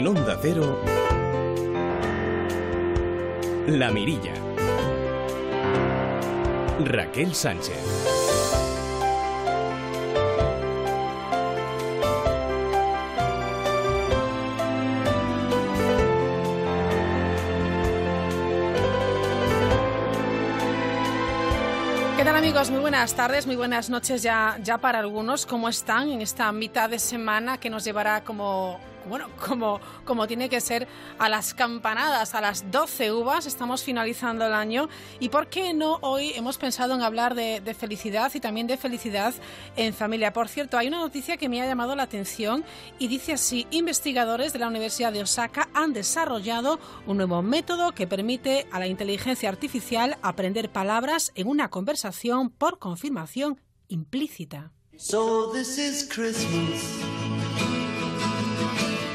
En Onda Cero, La Mirilla. Raquel Sánchez. ¿Qué tal amigos? Muy buenas tardes, muy buenas noches ya, ya para algunos. ¿Cómo están en esta mitad de semana que nos llevará como bueno, como, como tiene que ser a las campanadas, a las 12 uvas, estamos finalizando el año y por qué no hoy hemos pensado en hablar de, felicidad y también de felicidad en familia. Por cierto, hay una noticia que me ha llamado la atención y dice así, investigadores de la Universidad de Osaka han desarrollado un nuevo método que permite a la inteligencia artificial aprender palabras en una conversación por confirmación implícita.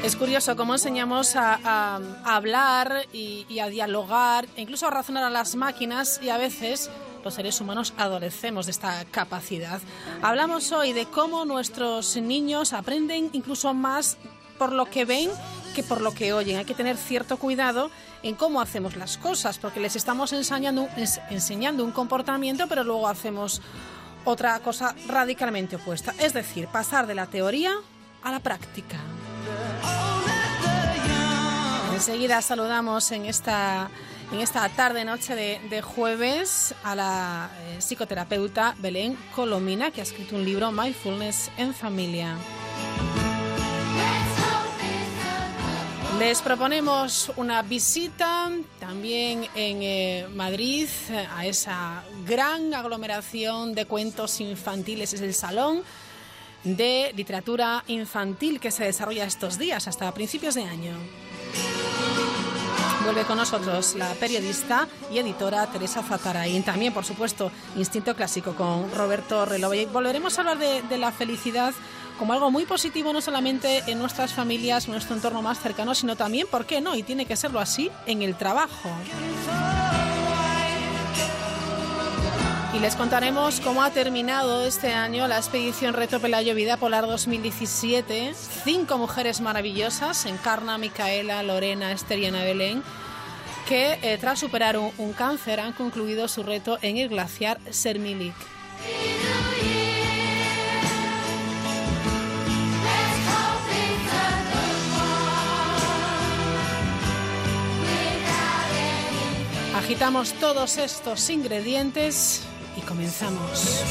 Es curioso cómo enseñamos a, hablar y, a dialogar, e incluso a razonar a las máquinas y a veces los seres humanos adolecemos de esta capacidad. Hablamos hoy de cómo nuestros niños aprenden incluso más por lo que ven que por lo que oyen. Hay que tener cierto cuidado en cómo hacemos las cosas, porque les estamos enseñando, enseñando un comportamiento, pero luego hacemos otra cosa radicalmente opuesta. Es decir, pasar de la teoría a la práctica. Enseguida saludamos en esta, en esta tarde-noche de, jueves a la eh, psicoterapeuta Belén Colomina, que ha escrito un libro, Mindfulness en Familia. Les proponemos una visita también en eh, Madrid a esa gran aglomeración de cuentos infantiles, es el Salón de Literatura Infantil que se desarrolla estos días hasta principios de año. Vuelve con nosotros la periodista y editora Teresa Zatarain. También, por supuesto, Instinto Clásico con Roberto Reloj. volveremos a hablar de, de la felicidad como algo muy positivo no solamente en nuestras familias, en nuestro entorno más cercano, sino también, ¿por qué no? Y tiene que serlo así en el trabajo. Y les contaremos cómo ha terminado este año la expedición Reto Pelayo Vida Polar 2017. Cinco mujeres maravillosas, Encarna, Micaela, Lorena, Esther y Ana Belén, que eh, tras superar un, cáncer han concluido su reto en el glaciar Sermilik. Agitamos todos estos ingredientes y comenzamos.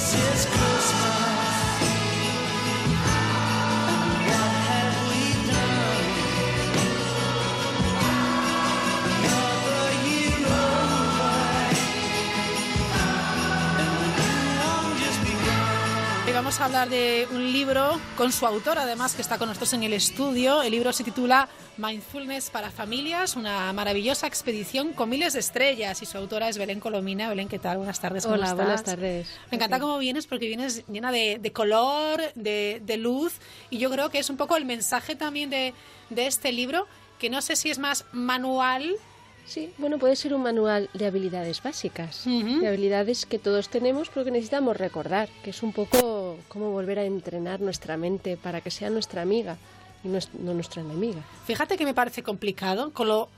Vamos a hablar de un libro con su autor, además, que está con nosotros en el estudio. El libro se titula Mindfulness para Familias, una maravillosa expedición con miles de estrellas. Y su autora es Belén Colomina. Belén, ¿qué tal? Buenas tardes. Hola, buenas tardes. Me encanta cómo vienes porque vienes llena de, color, de, luz. Y yo creo que es un poco el mensaje también de, de este libro, que no sé si es más manual Sí, bueno, puede ser un manual de habilidades básicas, de habilidades que todos tenemos, pero que necesitamos recordar, que es un poco como volver a entrenar nuestra mente para que sea nuestra amiga y no, no nuestra enemiga. Fíjate que me parece complicado, con lo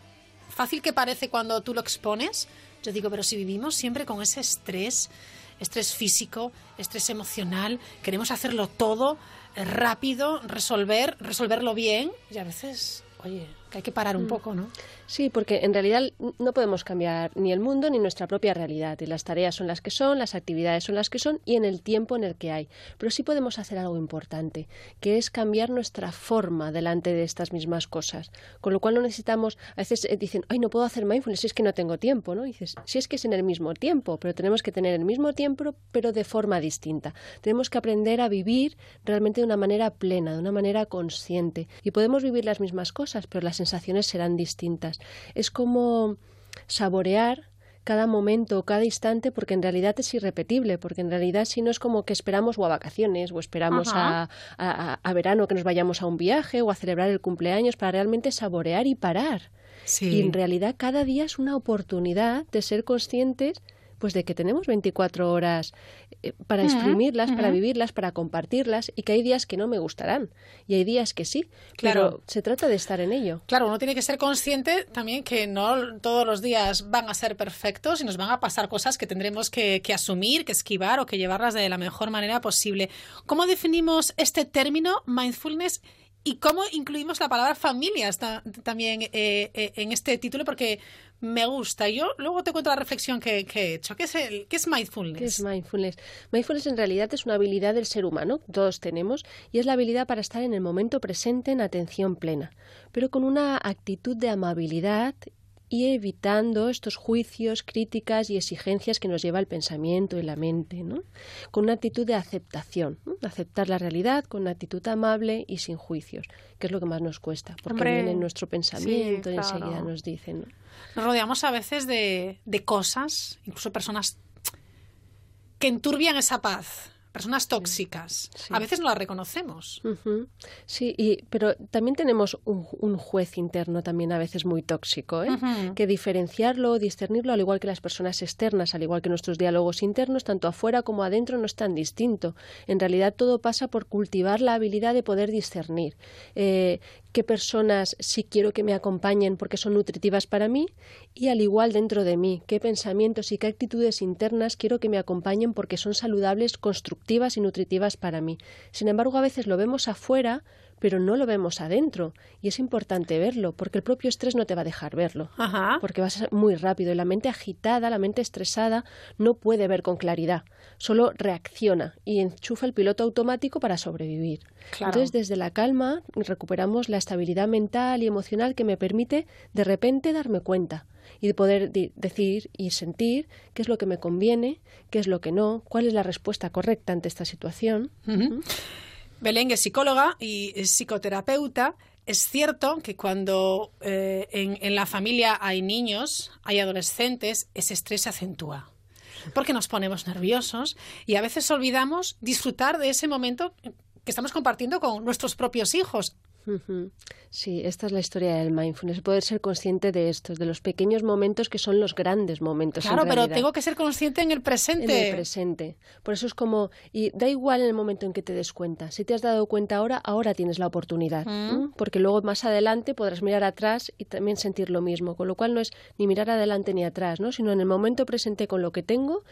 fácil que parece cuando tú lo expones. Yo digo, pero si vivimos siempre con ese estrés, estrés físico, estrés emocional, queremos hacerlo todo eh, rápido, resolver, resolverlo bien, y a veces, oye, que hay que parar un mm. poco, ¿no? Sí, porque en realidad no podemos cambiar ni el mundo ni nuestra propia realidad. Y las tareas son las que son, las actividades son las que son y en el tiempo en el que hay. Pero sí podemos hacer algo importante, que es cambiar nuestra forma delante de estas mismas cosas. Con lo cual no necesitamos, a veces eh, dicen, ay, no puedo hacer mindfulness si es que no tengo tiempo, ¿no? dices, si es que es en el mismo tiempo, pero tenemos que tener el mismo tiempo, pero de forma distinta. Tenemos que aprender a vivir realmente de una manera plena, de una manera consciente. Y podemos vivir las mismas cosas, pero las sensaciones serán distintas. Es como saborear cada momento, cada instante, porque en realidad es irrepetible, porque en realidad si no es como que esperamos o a vacaciones o esperamos a, a, verano que nos vayamos a un viaje o a celebrar el cumpleaños para realmente saborear y parar. Y en realidad cada día es una oportunidad de ser conscientes Pues de que tenemos 24 horas eh, para exprimirlas, para vivirlas, para compartirlas y que hay días que no me gustarán y hay días que sí. Claro. Pero se trata de estar en ello. Claro, uno tiene que ser consciente también que no todos los días van a ser perfectos y nos van a pasar cosas que tendremos que, que asumir, que esquivar o que llevarlas de la mejor manera posible. ¿Cómo definimos este término mindfulness ¿Y cómo incluimos la palabra familias también eh, eh, en este título? Porque me gusta. Yo luego te cuento la reflexión que, he hecho. ¿Qué es, el, ¿Qué es mindfulness? ¿Qué es mindfulness? Mindfulness en realidad es una habilidad del ser humano, todos tenemos, y es la habilidad para estar en el momento presente en atención plena, pero con una actitud de amabilidad y evitando estos juicios, críticas y exigencias que nos lleva el pensamiento y la mente, ¿no? con una actitud de aceptación, aceptar la realidad con una actitud amable y sin juicios, que es lo que más nos cuesta, porque viene en nuestro pensamiento y enseguida nos dicen. Nos rodeamos a veces de, de cosas, incluso personas que enturbian esa paz, personas tóxicas. A veces no las reconocemos. Sí, y, pero también tenemos un, juez interno también a veces muy tóxico, ¿eh? que diferenciarlo, discernirlo, al igual que las personas externas, al igual que nuestros diálogos internos, tanto afuera como adentro, no es tan distinto. En realidad todo pasa por cultivar la habilidad de poder discernir. Eh, qué personas sí quiero que me acompañen porque son nutritivas para mí y al igual dentro de mí, qué pensamientos y qué actitudes internas quiero que me acompañen porque son saludables, constructivas y nutritivas para mí. Sin embargo, a veces lo vemos afuera, pero no lo vemos adentro. Y es importante verlo, porque el propio estrés no te va a dejar verlo. Porque va a ser muy rápido. Y la mente agitada, la mente estresada, no puede ver con claridad. Solo reacciona y enchufa el piloto automático para sobrevivir. Entonces, desde la calma, recuperamos la estabilidad mental y emocional que me permite de repente darme cuenta y de poder decir y sentir qué es lo que me conviene, qué es lo que no, cuál es la respuesta correcta ante esta situación. Belén es psicóloga y es psicoterapeuta. Es cierto que cuando eh, en, la familia hay niños, hay adolescentes, ese estrés se acentúa. Porque nos ponemos nerviosos y a veces olvidamos disfrutar de ese momento que estamos compartiendo con nuestros propios hijos. Sí, esta es la historia del mindfulness, poder ser consciente de estos, de los pequeños momentos que son los grandes momentos. Claro, pero tengo que ser consciente en el presente. En el presente. Por eso es como, y da igual en el momento en que te des cuenta. Si te has dado cuenta ahora, ahora tienes la oportunidad, mm. porque luego más adelante podrás mirar atrás y también sentir lo mismo. Con lo cual no es ni mirar adelante ni atrás, ¿no? sino en el momento presente con lo que tengo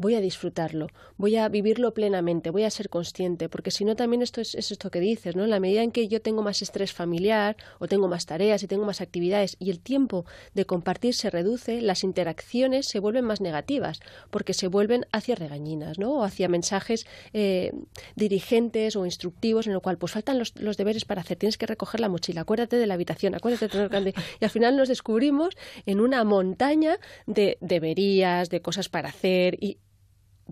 voy a disfrutarlo, voy a vivirlo plenamente, voy a ser consciente, porque si no también esto es, esto que dices, ¿no? En la medida en que yo tengo más estrés familiar o tengo más tareas y tengo más actividades y el tiempo de compartir se reduce, las interacciones se vuelven más negativas, porque se vuelven hacia regañinas, ¿no? O hacia mensajes eh, dirigentes o instructivos en lo cual pues faltan los, deberes para hacer, tienes que recoger la mochila, acuérdate de la habitación, acuérdate de tener y al final nos descubrimos en una montaña de deberías, de cosas para hacer y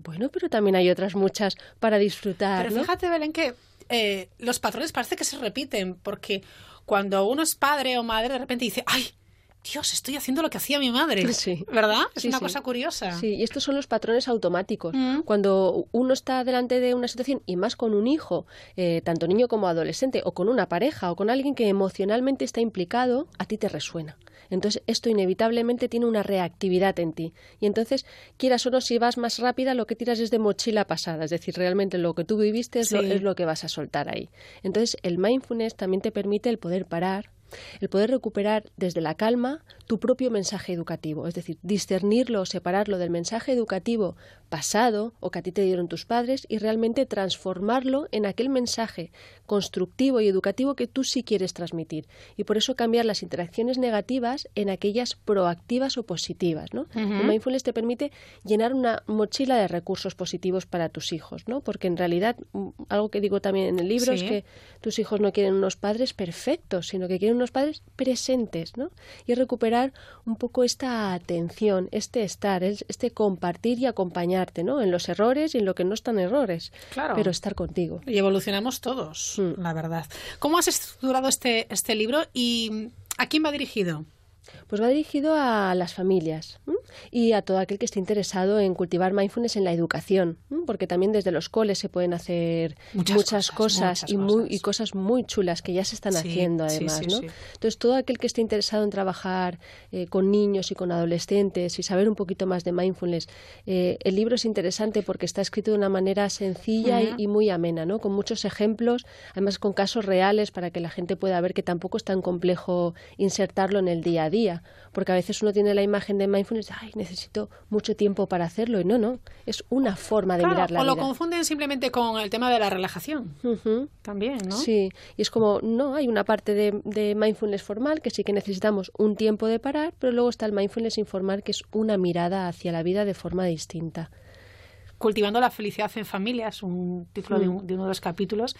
bueno, pero también hay otras muchas para disfrutar. Pero fíjate, Belén, que eh, los patrones parece que se repiten, porque cuando uno es padre o madre, de repente dice, ¡ay! Dios, estoy haciendo lo que hacía mi madre. Sí. ¿Verdad? Es una cosa curiosa. Sí, y estos son los patrones automáticos. Mm. Cuando uno está delante de una situación, y más con un hijo, eh, tanto niño como adolescente, o con una pareja, o con alguien que emocionalmente está implicado, a ti te resuena. Entonces, esto inevitablemente tiene una reactividad en ti. Y entonces, quieras o no, si vas más rápida, lo que tiras es de mochila pasada. Es decir, realmente lo que tú viviste es, lo, es lo que vas a soltar ahí. Entonces, el mindfulness también te permite el poder parar, el poder recuperar desde la calma tu propio mensaje educativo, es decir, discernirlo o separarlo del mensaje educativo pasado o que a ti te dieron tus padres y realmente transformarlo en aquel mensaje constructivo y educativo que tú sí quieres transmitir. Y por eso cambiar las interacciones negativas en aquellas proactivas o positivas. ¿no? El mindfulness te permite llenar una mochila de recursos positivos para tus hijos, ¿no? porque en realidad mm, algo que digo también en el libro es que tus hijos no quieren unos padres perfectos, sino que quieren unos padres presentes, ¿no? Y recuperar un poco esta atención, este estar, este compartir y acompañarte, ¿no? En los errores y en lo que no están errores. Claro. Pero estar contigo. Y evolucionamos todos, mm. la verdad. ¿Cómo has estructurado este, este libro y a quién va dirigido? Pues va dirigido a las familias y a todo aquel que esté interesado en cultivar mindfulness en la educación, porque también desde los coles se pueden hacer muchas, cosas, y, Muy, y cosas muy chulas que ya se están haciendo además. ¿no? Entonces, todo aquel que esté interesado en trabajar eh, con niños y con adolescentes y saber un poquito más de mindfulness, eh, el libro es interesante porque está escrito de una manera sencilla y, y, muy amena, ¿no? con muchos ejemplos, además con casos reales para que la gente pueda ver que tampoco es tan complejo insertarlo en el día a día, porque a veces uno tiene la imagen de mindfulness, ay, necesito mucho tiempo para hacerlo, y no, no, es una forma de mirar la o lo confunden simplemente con el tema de la relajación, también, ¿no? Sí, y es como, no, hay una parte de, de mindfulness formal que sí que necesitamos un tiempo de parar, pero luego está el mindfulness informal que es una mirada hacia la vida de forma distinta. Cultivando la felicidad en familia es un título de, mm. de uno de los capítulos.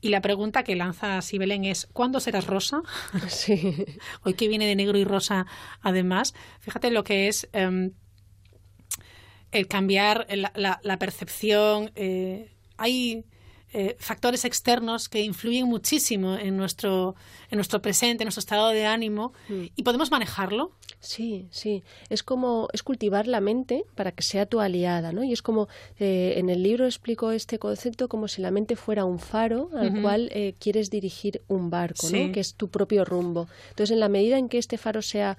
Y la pregunta que lanza Sibelén es, ¿cuándo serás rosa? Sí. Hoy que viene de negro y rosa, además. Fíjate lo que es em, el cambiar la, percepción. Eh, hay eh, factores externos que influyen muchísimo en nuestro, en nuestro presente, en nuestro estado de ánimo, mm. y podemos manejarlo. Sí, sí. Es como, es cultivar la mente para que sea tu aliada, ¿no? Y es como, eh, en el libro explico este concepto como si la mente fuera un faro al cual eh, quieres dirigir un barco, ¿no? Que es tu propio rumbo. Entonces, en la medida en que este faro sea,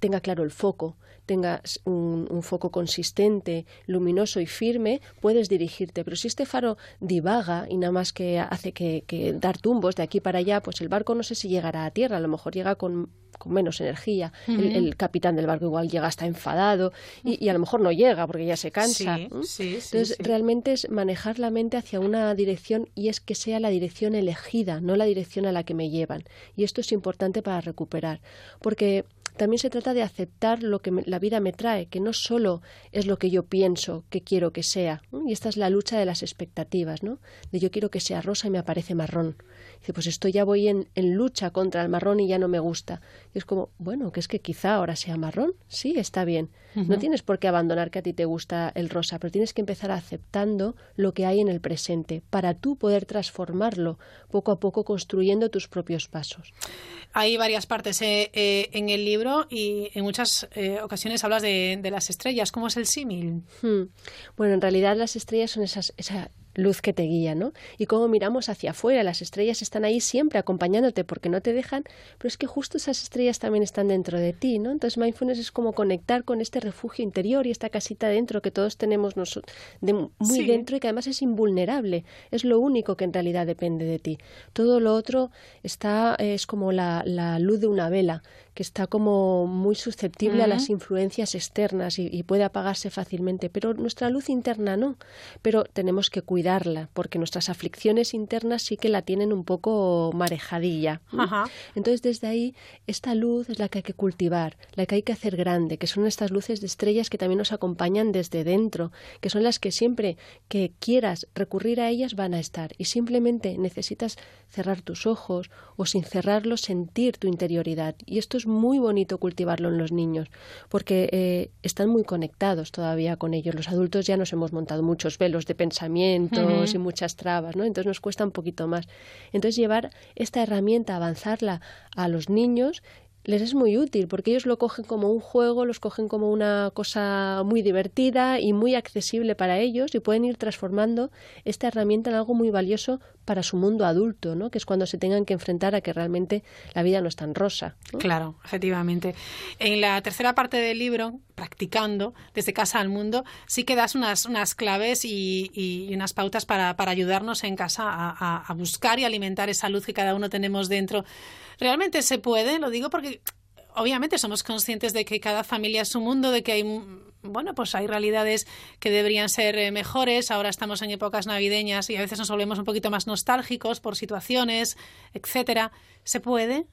tenga claro el foco, tengas un, foco consistente, luminoso y firme, puedes dirigirte. Pero si este faro divaga y nada más que hace que, dar tumbos de aquí para allá, pues el barco no sé si llegará a tierra, a lo mejor llega con menos energía. el, capitán del barco igual llega hasta enfadado y, a lo mejor no llega porque ya se cansa. Entonces, realmente es manejar la mente hacia una dirección y es que sea la dirección elegida, no la dirección a la que me llevan. Y esto es importante para recuperar. Porque también se trata de aceptar lo que la vida me trae, que no solo es lo que yo pienso que quiero que sea. Y esta es la lucha de las expectativas, ¿no? De yo quiero que sea rosa y me aparece marrón. Dice, pues esto ya voy en, en, lucha contra el marrón y ya no me gusta. Y es como, bueno, que es que quizá ahora sea marrón. Sí, está bien. No tienes por qué abandonar que a ti te gusta el rosa, pero tienes que empezar aceptando lo que hay en el presente para tú poder transformarlo poco a poco construyendo tus propios pasos. Hay varias partes eh, eh, en el libro y en muchas eh, ocasiones hablas de, las estrellas. ¿Cómo es el símil? Hmm. Bueno, en realidad las estrellas son esas, esa luz que te guía, ¿no? Y cómo miramos hacia afuera, las estrellas están ahí siempre acompañándote porque no te dejan, pero es que justo esas estrellas también están dentro de ti, ¿no? Entonces mindfulness es como conectar con este refugio interior y esta casita dentro que todos tenemos de muy dentro y que además es invulnerable, es lo único que en realidad depende de ti. Todo lo otro está es como la, la luz de una vela que está como muy susceptible a las influencias externas y, puede apagarse fácilmente, pero nuestra luz interna no. Pero tenemos que cuidarla porque nuestras aflicciones internas sí que la tienen un poco marejadilla. Entonces desde ahí esta luz es la que hay que cultivar, la que hay que hacer grande, que son estas luces de estrellas que también nos acompañan desde dentro, que son las que siempre que quieras recurrir a ellas van a estar y simplemente necesitas cerrar tus ojos o sin cerrarlos sentir tu interioridad y esto es muy bonito cultivarlo en los niños, porque eh, están muy conectados todavía con ellos. Los adultos ya nos hemos montado muchos velos de pensamientos y muchas trabas, ¿no? Entonces nos cuesta un poquito más. Entonces llevar esta herramienta, avanzarla a los niños les es muy útil porque ellos lo cogen como un juego, los cogen como una cosa muy divertida y muy accesible para ellos y pueden ir transformando esta herramienta en algo muy valioso para su mundo adulto, ¿no? que es cuando se tengan que enfrentar a que realmente la vida no es tan rosa. Claro, efectivamente. En la tercera parte del libro, practicando desde casa al mundo, sí que das unas, unas claves y, unas pautas para, para, ayudarnos en casa a, a buscar y alimentar esa luz que cada uno tenemos dentro realmente se puede, lo digo porque obviamente somos conscientes de que cada familia es su mundo, de que hay, bueno, pues hay realidades que deberían ser eh, mejores. Ahora estamos en épocas navideñas y a veces nos volvemos un poquito más nostálgicos por situaciones, etcétera. ¿Se puede?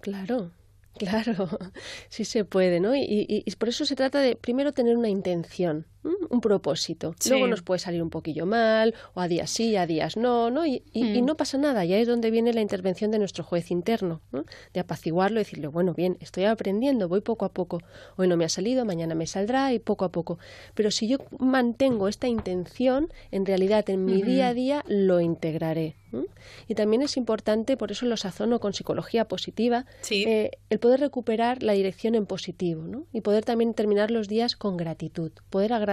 Claro, Claro, sí se puede, ¿no? Y, y, por eso se trata de primero tener una intención, un propósito. Luego nos puede salir un poquillo mal, o a días sí, a días no, ¿no? Y, y, mm. no pasa nada, ya es donde viene la intervención de nuestro juez interno, ¿no? De apaciguarlo y decirle, bueno, bien, estoy aprendiendo, voy poco a poco. Hoy no me ha salido, mañana me saldrá y poco a poco. Pero si yo mantengo esta intención, en realidad en mi día a día lo integraré Y también es importante, por eso lo sazono con psicología positiva, Sí. eh, el poder recuperar la dirección en positivo ¿no? y poder también terminar los días con gratitud, poder agradecer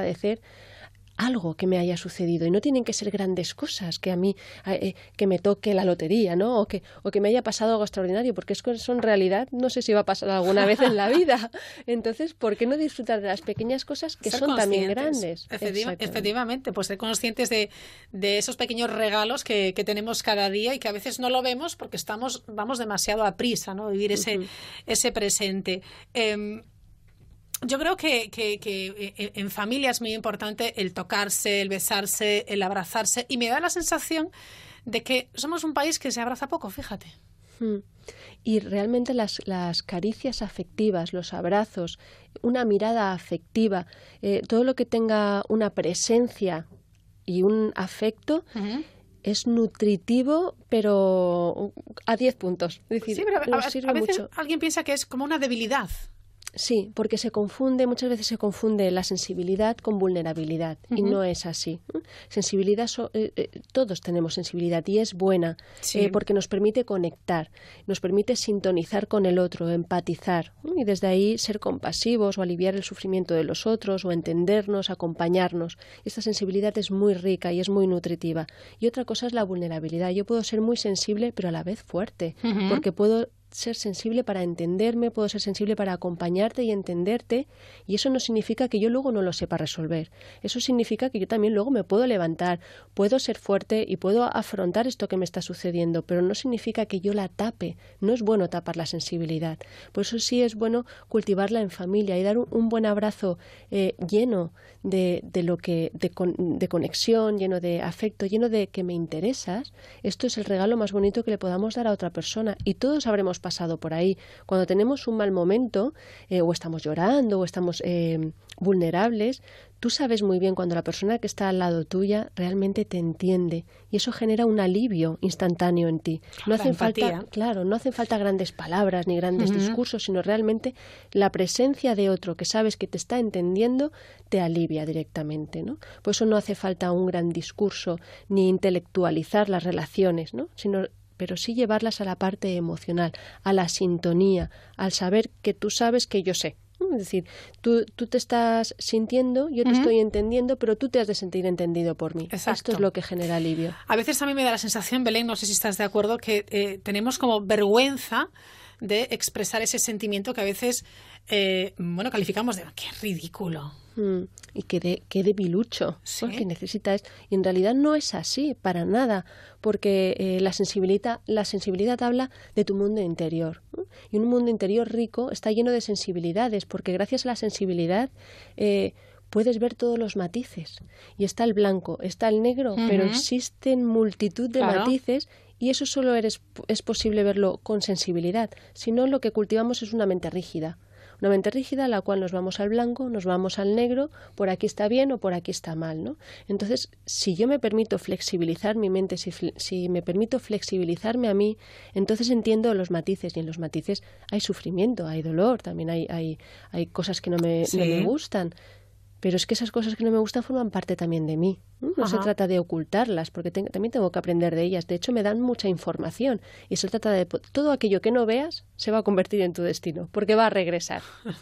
algo que me haya sucedido. Y no tienen que ser grandes cosas que a mí eh, que me toque la lotería no o que o que me haya pasado algo extraordinario porque es que eso en realidad no sé si va a pasar alguna vez en la vida. Entonces por qué no disfrutar de las pequeñas cosas que Ser son también grandes Efectiva- efectivamente, pues ser conscientes de, de esos pequeños regalos que, que tenemos cada día y que a veces no lo vemos porque estamos, vamos demasiado a prisa, ¿no? Vivir ese, ese presente. Em, yo creo que, que- que, eh, en familia es muy importante el tocarse, el besarse, el abrazarse y me da la sensación de que somos un país que se abraza poco, fíjate. Mm. Y realmente las, las caricias afectivas, los abrazos, una mirada afectiva, eh, todo lo que tenga una presencia y un afecto es nutritivo, pero a 10 puntos. Es decir, Sí, pero a, veces mucho. alguien piensa que es como una debilidad. Sí, porque se confunde, muchas veces se confunde la sensibilidad con vulnerabilidad y no es así. Sensibilidad, so- eh, eh, todos tenemos sensibilidad y es buena Sí. eh, porque nos permite conectar, nos permite sintonizar con el otro, empatizar y desde ahí ser compasivos o aliviar el sufrimiento de los otros o entendernos, acompañarnos. Esta sensibilidad es muy rica y es muy nutritiva. Y otra cosa es la vulnerabilidad. Yo puedo ser muy sensible pero a la vez fuerte porque puedo ser sensible para entenderme, puedo ser sensible para acompañarte y entenderte, y eso no significa que yo luego no lo sepa resolver. Eso significa que yo también luego me puedo levantar, puedo ser fuerte y puedo afrontar esto que me está sucediendo, pero no significa que yo la tape. No es bueno tapar la sensibilidad. Por eso sí es bueno cultivarla en familia y dar un, buen abrazo eh, lleno de, de lo que de, con- de conexión, lleno de afecto, lleno de que me interesas. Esto es el regalo más bonito que le podamos dar a otra persona y todos pasado por ahí. Cuando tenemos un mal momento eh, o estamos llorando o estamos eh, vulnerables, tú sabes muy bien cuando la persona que está al lado tuya realmente te entiende y eso genera un alivio instantáneo en ti. No La hacen falta, claro, no hacen falta grandes palabras ni grandes discursos, sino realmente la presencia de otro que sabes que te está entendiendo te alivia directamente, ¿no? Por eso no hace falta un gran discurso ni intelectualizar las relaciones, ¿no? Sino pero sí llevarlas a la parte emocional, a la sintonía, al saber que tú sabes que yo sé. Es decir, tú, tú te estás sintiendo, yo te estoy entendiendo, pero tú te has de sentir entendido por mí. Esto Exacto. es lo que genera alivio. A veces a mí me da la sensación, Belén, no sé si estás de acuerdo, que eh, tenemos como vergüenza de expresar ese sentimiento que a veces, eh, bueno, calificamos de qué ridículo. Mm, y que de, que debilucho, Sí. porque necesita es Y en realidad no es así, para nada, porque eh, la, sensibilidad, la sensibilidad habla de tu mundo interior. Y un mundo interior rico está lleno de sensibilidades, porque gracias a la sensibilidad eh, puedes ver todos los matices. Y está el blanco, está el negro, pero existen multitud de Claro. matices y eso solo eres, es posible verlo con sensibilidad. Si no, lo que cultivamos es una mente rígida. Una mente rígida la cual nos vamos al blanco, nos vamos al negro, por aquí está bien o por aquí está mal, ¿no? Entonces, si yo me permito flexibilizar mi mente, si, si me permito flexibilizarme a mí, entonces entiendo los matices y en los matices hay sufrimiento, hay dolor, también hay, hay, hay cosas que no me, no me gustan. Pero es que esas cosas que no me gustan forman parte también de mí. ¿No? Se trata de ocultarlas, porque te- también tengo que aprender de ellas. De hecho, me dan mucha información. Y se trata de todo aquello que no veas se va a convertir en tu destino, porque va a regresar.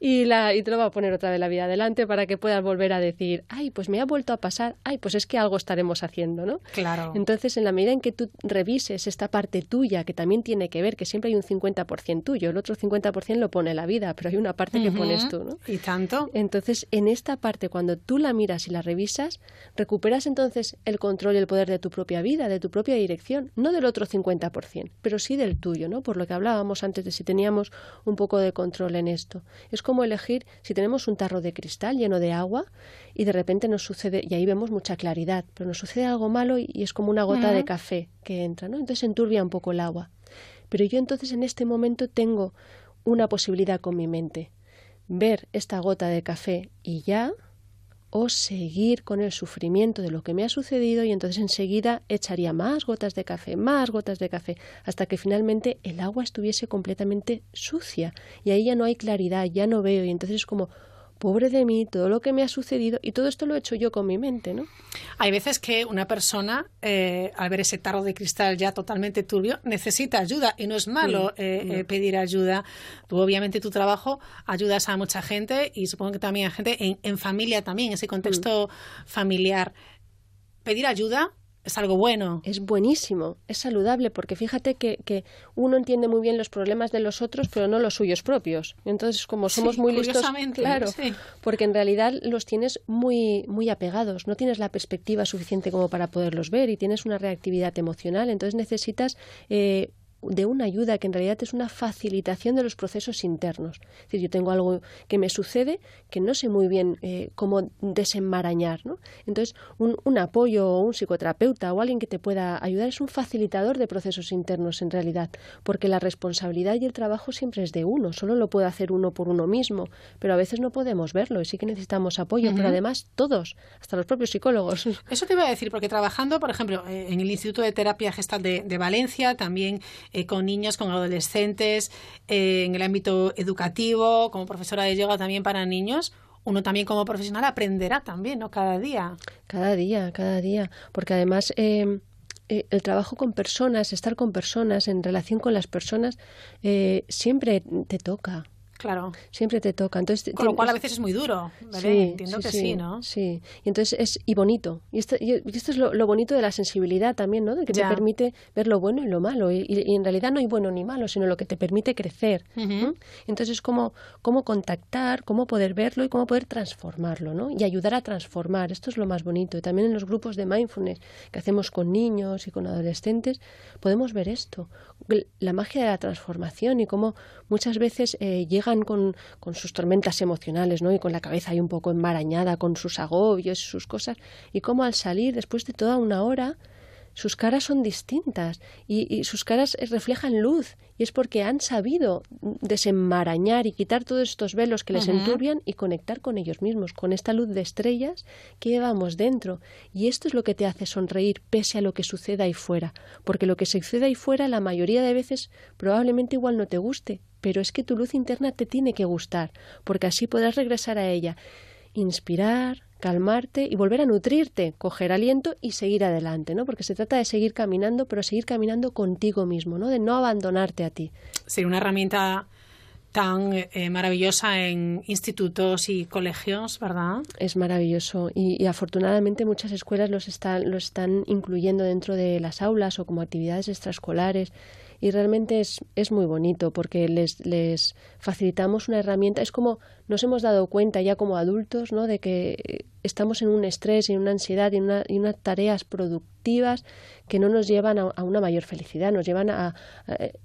y, la, y te lo va a poner otra vez la vida adelante para que puedas volver a decir, ay, pues me ha vuelto a pasar, ay, pues es que algo estaremos haciendo, ¿no? Claro. Entonces, en la medida en que tú revises esta parte tuya, que también tiene que ver, que siempre hay un 50% tuyo, el otro 50% lo pone la vida, pero hay una parte que pones tú, ¿no? Y tanto. Entonces, en esta parte, cuando tú la miras y la revisas, recuperas entonces el control y el poder de tu propia vida, de tu propia dirección, no del otro 50%, pero sí del tuyo, ¿no? Por lo que hablábamos antes de si teníamos un poco de control en esto. Es como elegir si tenemos un tarro de cristal lleno de agua y de repente nos sucede, y ahí vemos mucha claridad, pero nos sucede algo malo y, y es como una gota de café que entra, ¿no? Entonces enturbia un poco el agua. Pero yo entonces en este momento tengo una posibilidad con mi mente ver esta gota de café y ya, o seguir con el sufrimiento de lo que me ha sucedido y entonces enseguida echaría más gotas de café, más gotas de café, hasta que finalmente el agua estuviese completamente sucia. Y ahí ya no hay claridad, ya no veo. Y entonces es como pobre de mí, todo lo que me ha sucedido, y todo esto lo he hecho yo con mi mente, ¿no? Hay veces que una persona, eh, al ver ese tarro de cristal ya totalmente turbio, necesita ayuda y no es malo eh, eh, pedir ayuda. Tú, obviamente, tu trabajo ayudas a mucha gente y supongo que también a gente en, en familia también, ese contexto familiar. Pedir ayuda es algo bueno. Es buenísimo, es saludable, porque fíjate que, que, uno entiende muy bien los problemas de los otros, pero no los suyos propios. Entonces, como somos muy listos, claro, porque en realidad los tienes muy, muy apegados, no tienes la perspectiva suficiente como para poderlos ver y tienes una reactividad emocional. Entonces necesitas eh, de una ayuda que en realidad es una facilitación de los procesos internos. Es decir, yo tengo algo que me sucede que no sé muy bien eh, cómo desenmarañar. ¿no? Entonces, un, un, apoyo o un psicoterapeuta o alguien que te pueda ayudar es un facilitador de procesos internos en realidad, porque la responsabilidad y el trabajo siempre es de uno, solo lo puede hacer uno por uno mismo, pero a veces no podemos verlo y sí que necesitamos apoyo, uh -huh. pero además todos, hasta los propios psicólogos. Eso te iba a decir, porque trabajando, por ejemplo, eh, en el Instituto de Terapia Gestal de, de Valencia, también eh, con niños, con adolescentes, eh, en el ámbito educativo, como profesora de yoga también para niños, uno también como profesional aprenderá también, ¿no? Cada día. Cada día, cada día. Porque además eh, eh, el trabajo con personas, estar con personas, en relación con las personas, eh, siempre te toca. Claro. Siempre te toca. Entonces, Con lo cual a veces es muy duro. ¿verdad? Sí, Entiendo sí, que sí, sí, ¿no? Sí. Y entonces es y bonito. Y esto, y esto es lo, lo, bonito de la sensibilidad también, ¿no? De que Ya. te permite ver lo bueno y lo malo. Y, y, en realidad no hay bueno ni malo, sino lo que te permite crecer. ¿no? Entonces es como cómo contactar, cómo poder verlo y cómo poder transformarlo, ¿no? Y ayudar a transformar. Esto es lo más bonito. Y también en los grupos de mindfulness que hacemos con niños y con adolescentes podemos ver esto, la magia de la transformación y cómo muchas veces eh, llegan con, con sus tormentas emocionales, ¿no? Y con la cabeza ahí un poco enmarañada, con sus agobios sus cosas, y cómo al salir después de toda una hora sus caras son distintas y, y, sus caras reflejan luz y es porque han sabido desenmarañar y quitar todos estos velos que les uh -huh. enturbian y conectar con ellos mismos, con esta luz de estrellas que llevamos dentro. Y esto es lo que te hace sonreír pese a lo que suceda ahí fuera, porque lo que sucede ahí fuera la mayoría de veces probablemente igual no te guste, pero es que tu luz interna te tiene que gustar, porque así podrás regresar a ella, inspirar, calmarte y volver a nutrirte, coger aliento y seguir adelante, ¿no? Porque se trata de seguir caminando, pero seguir caminando contigo mismo, ¿no? De no abandonarte a ti. Sí, una herramienta tan eh, maravillosa en institutos y colegios, ¿verdad? Es maravilloso y, y afortunadamente muchas escuelas los están, lo están incluyendo dentro de las aulas o como actividades extraescolares y realmente es, es muy bonito porque les, les facilitamos una herramienta. Es como nos hemos dado cuenta ya como adultos ¿no? de que estamos en un estrés y una ansiedad y una, y unas tareas productivas que no nos llevan a, a una mayor felicidad, nos llevan a, a,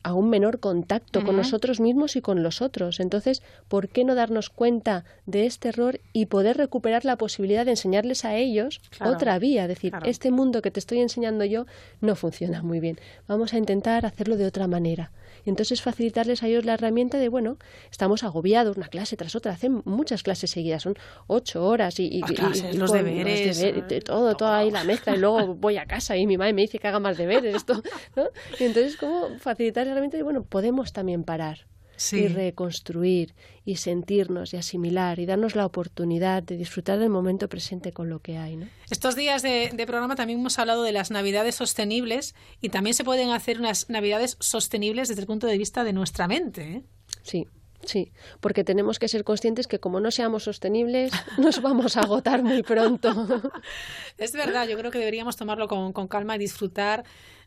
a un menor contacto uh -huh. con nosotros mismos y con los otros. Entonces, ¿por qué no darnos cuenta de este error y poder recuperar la posibilidad de enseñarles a ellos claro. otra vía? Es decir, claro. este mundo que te estoy enseñando yo no funciona muy bien. Vamos a intentar hacerlo de otra manera. Entonces, facilitarles a ellos la herramienta de, bueno, estamos agobiados una clase tras otra, hacen muchas clases seguidas, son ocho horas y, y, y los, deberes, deberes de todo, todo ahí la mezcla y luego voy a casa y mi madre me dice que haga más deberes, esto, ¿no? Y entonces, ¿cómo facilitar de, bueno, podemos también parar? Sí. y reconstruir y sentirnos y asimilar y darnos la oportunidad de disfrutar del momento presente con lo que hay. ¿no? Estos días de, de, programa también hemos hablado de las navidades sostenibles y también se pueden hacer unas navidades sostenibles desde el punto de vista de nuestra mente. ¿eh? Sí. Sí, porque tenemos que ser conscientes que como no seamos sostenibles, nos vamos a agotar muy pronto. es verdad, yo creo que deberíamos tomarlo con, con calma y disfrutar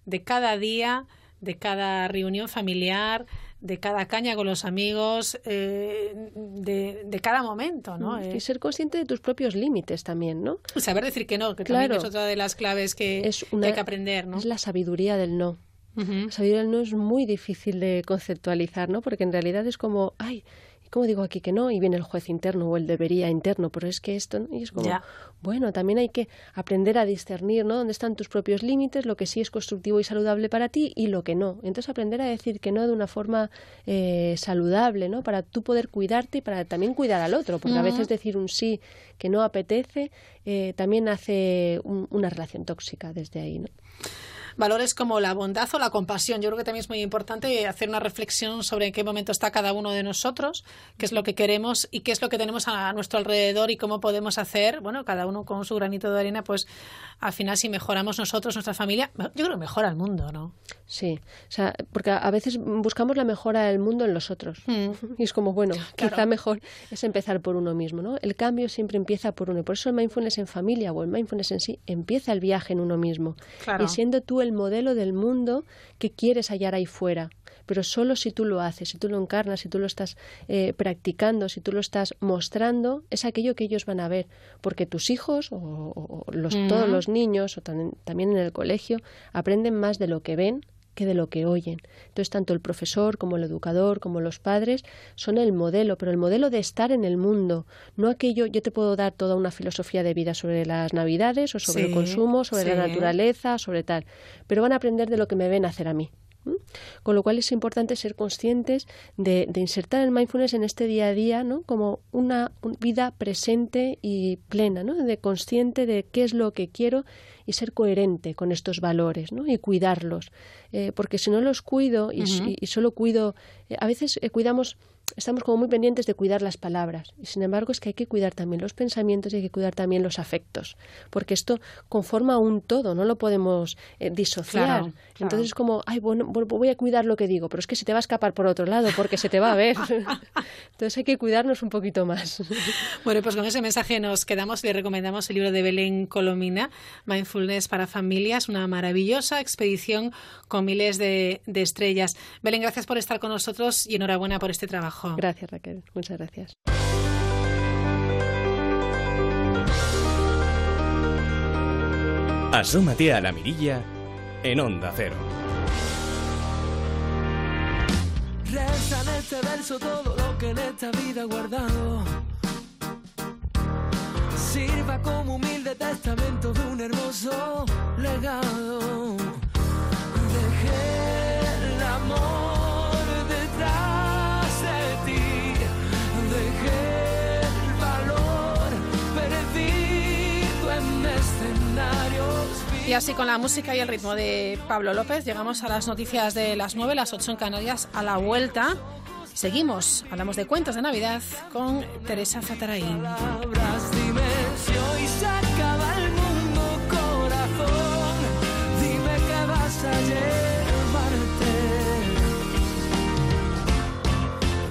de cada día, de cada reunión familiar, de cada caña con los amigos, eh, de, de, cada momento, ¿no? Mm, y ser consciente de tus propios límites también, ¿no? Saber decir que no, que claro. también es otra de las claves que, es una, que hay que aprender, ¿no? Es la sabiduría del no. Uh -huh. Sabiduría del no es muy difícil de conceptualizar, ¿no? Porque en realidad es como, ay, ¿cómo digo aquí que no? Y viene el juez interno o el debería interno, pero es que esto, ¿no? Y es como, ya. bueno, también hay que aprender a discernir, ¿no? Dónde están tus propios límites, lo que sí es constructivo y saludable para ti y lo que no. Entonces aprender a decir que no de una forma eh, saludable, ¿no? Para tú poder cuidarte y para también cuidar al otro, porque uh -huh. a veces decir un sí que no apetece eh, también hace un, una relación tóxica desde ahí, ¿no? Valores como la bondad o la compasión. Yo creo que también es muy importante hacer una reflexión sobre en qué momento está cada uno de nosotros, qué es lo que queremos y qué es lo que tenemos a nuestro alrededor y cómo podemos hacer, bueno, cada uno con su granito de arena, pues al final si mejoramos nosotros, nuestra familia, yo creo que mejora el mundo, ¿no? Sí, o sea, porque a veces buscamos la mejora del mundo en los otros. Mm. Y es como, bueno, quizá mejor es empezar por uno mismo, ¿no? El cambio siempre empieza por uno. Y por eso el mindfulness en familia o el mindfulness en sí empieza el viaje en uno mismo. Y siendo tú el modelo del mundo que quieres hallar ahí fuera. Pero solo si tú lo haces, si tú lo encarnas, si tú lo estás eh, practicando, si tú lo estás mostrando, es aquello que ellos van a ver, porque tus hijos o, los, todos los niños o también en el colegio aprenden más de lo que ven que de lo que oyen. Entonces, tanto el profesor como el educador, como los padres, son el modelo, pero el modelo de estar en el mundo, no aquello, yo te puedo dar toda una filosofía de vida sobre las navidades o sobre el consumo, sobre la naturaleza, sobre tal, pero van a aprender de lo que me ven hacer a mí. Con lo cual es importante ser conscientes de, insertar el mindfulness en este día a día, ¿no? Como una vida presente y plena, ¿no? De consciente de qué es lo que quiero y ser coherente con estos valores, ¿no? Y cuidarlos, eh, porque si no los cuido y, solo cuido, eh, a veces eh, cuidamos estamos como muy pendientes de cuidar las palabras. Y sin embargo es que hay que cuidar también los pensamientos y hay que cuidar también los afectos. Porque esto conforma un todo, no lo podemos eh, disociar. Entonces es como, ay, bueno, voy a cuidar lo que digo, pero es que se te va a escapar por otro lado porque se te va a ver. Entonces hay que cuidarnos un poquito más. bueno, pues con ese mensaje nos quedamos y le recomendamos el libro de Belén Colomina, Mindfulness para Familias, una maravillosa expedición con miles de estrellas. Belén, gracias por estar con nosotros y enhorabuena por este trabajo. Gracias, Raquel. Muchas gracias. Asómate a la mirilla en Onda Cero. Reza en este verso todo lo que en esta vida he guardado. Sirva como humilde testamento de un hermoso legado. Y así con la música y el ritmo de Pablo López llegamos a las noticias de las 9, las 8 en Canarias, a la vuelta. Seguimos, hablamos de cuentos de Navidad con Teresa Zatarain.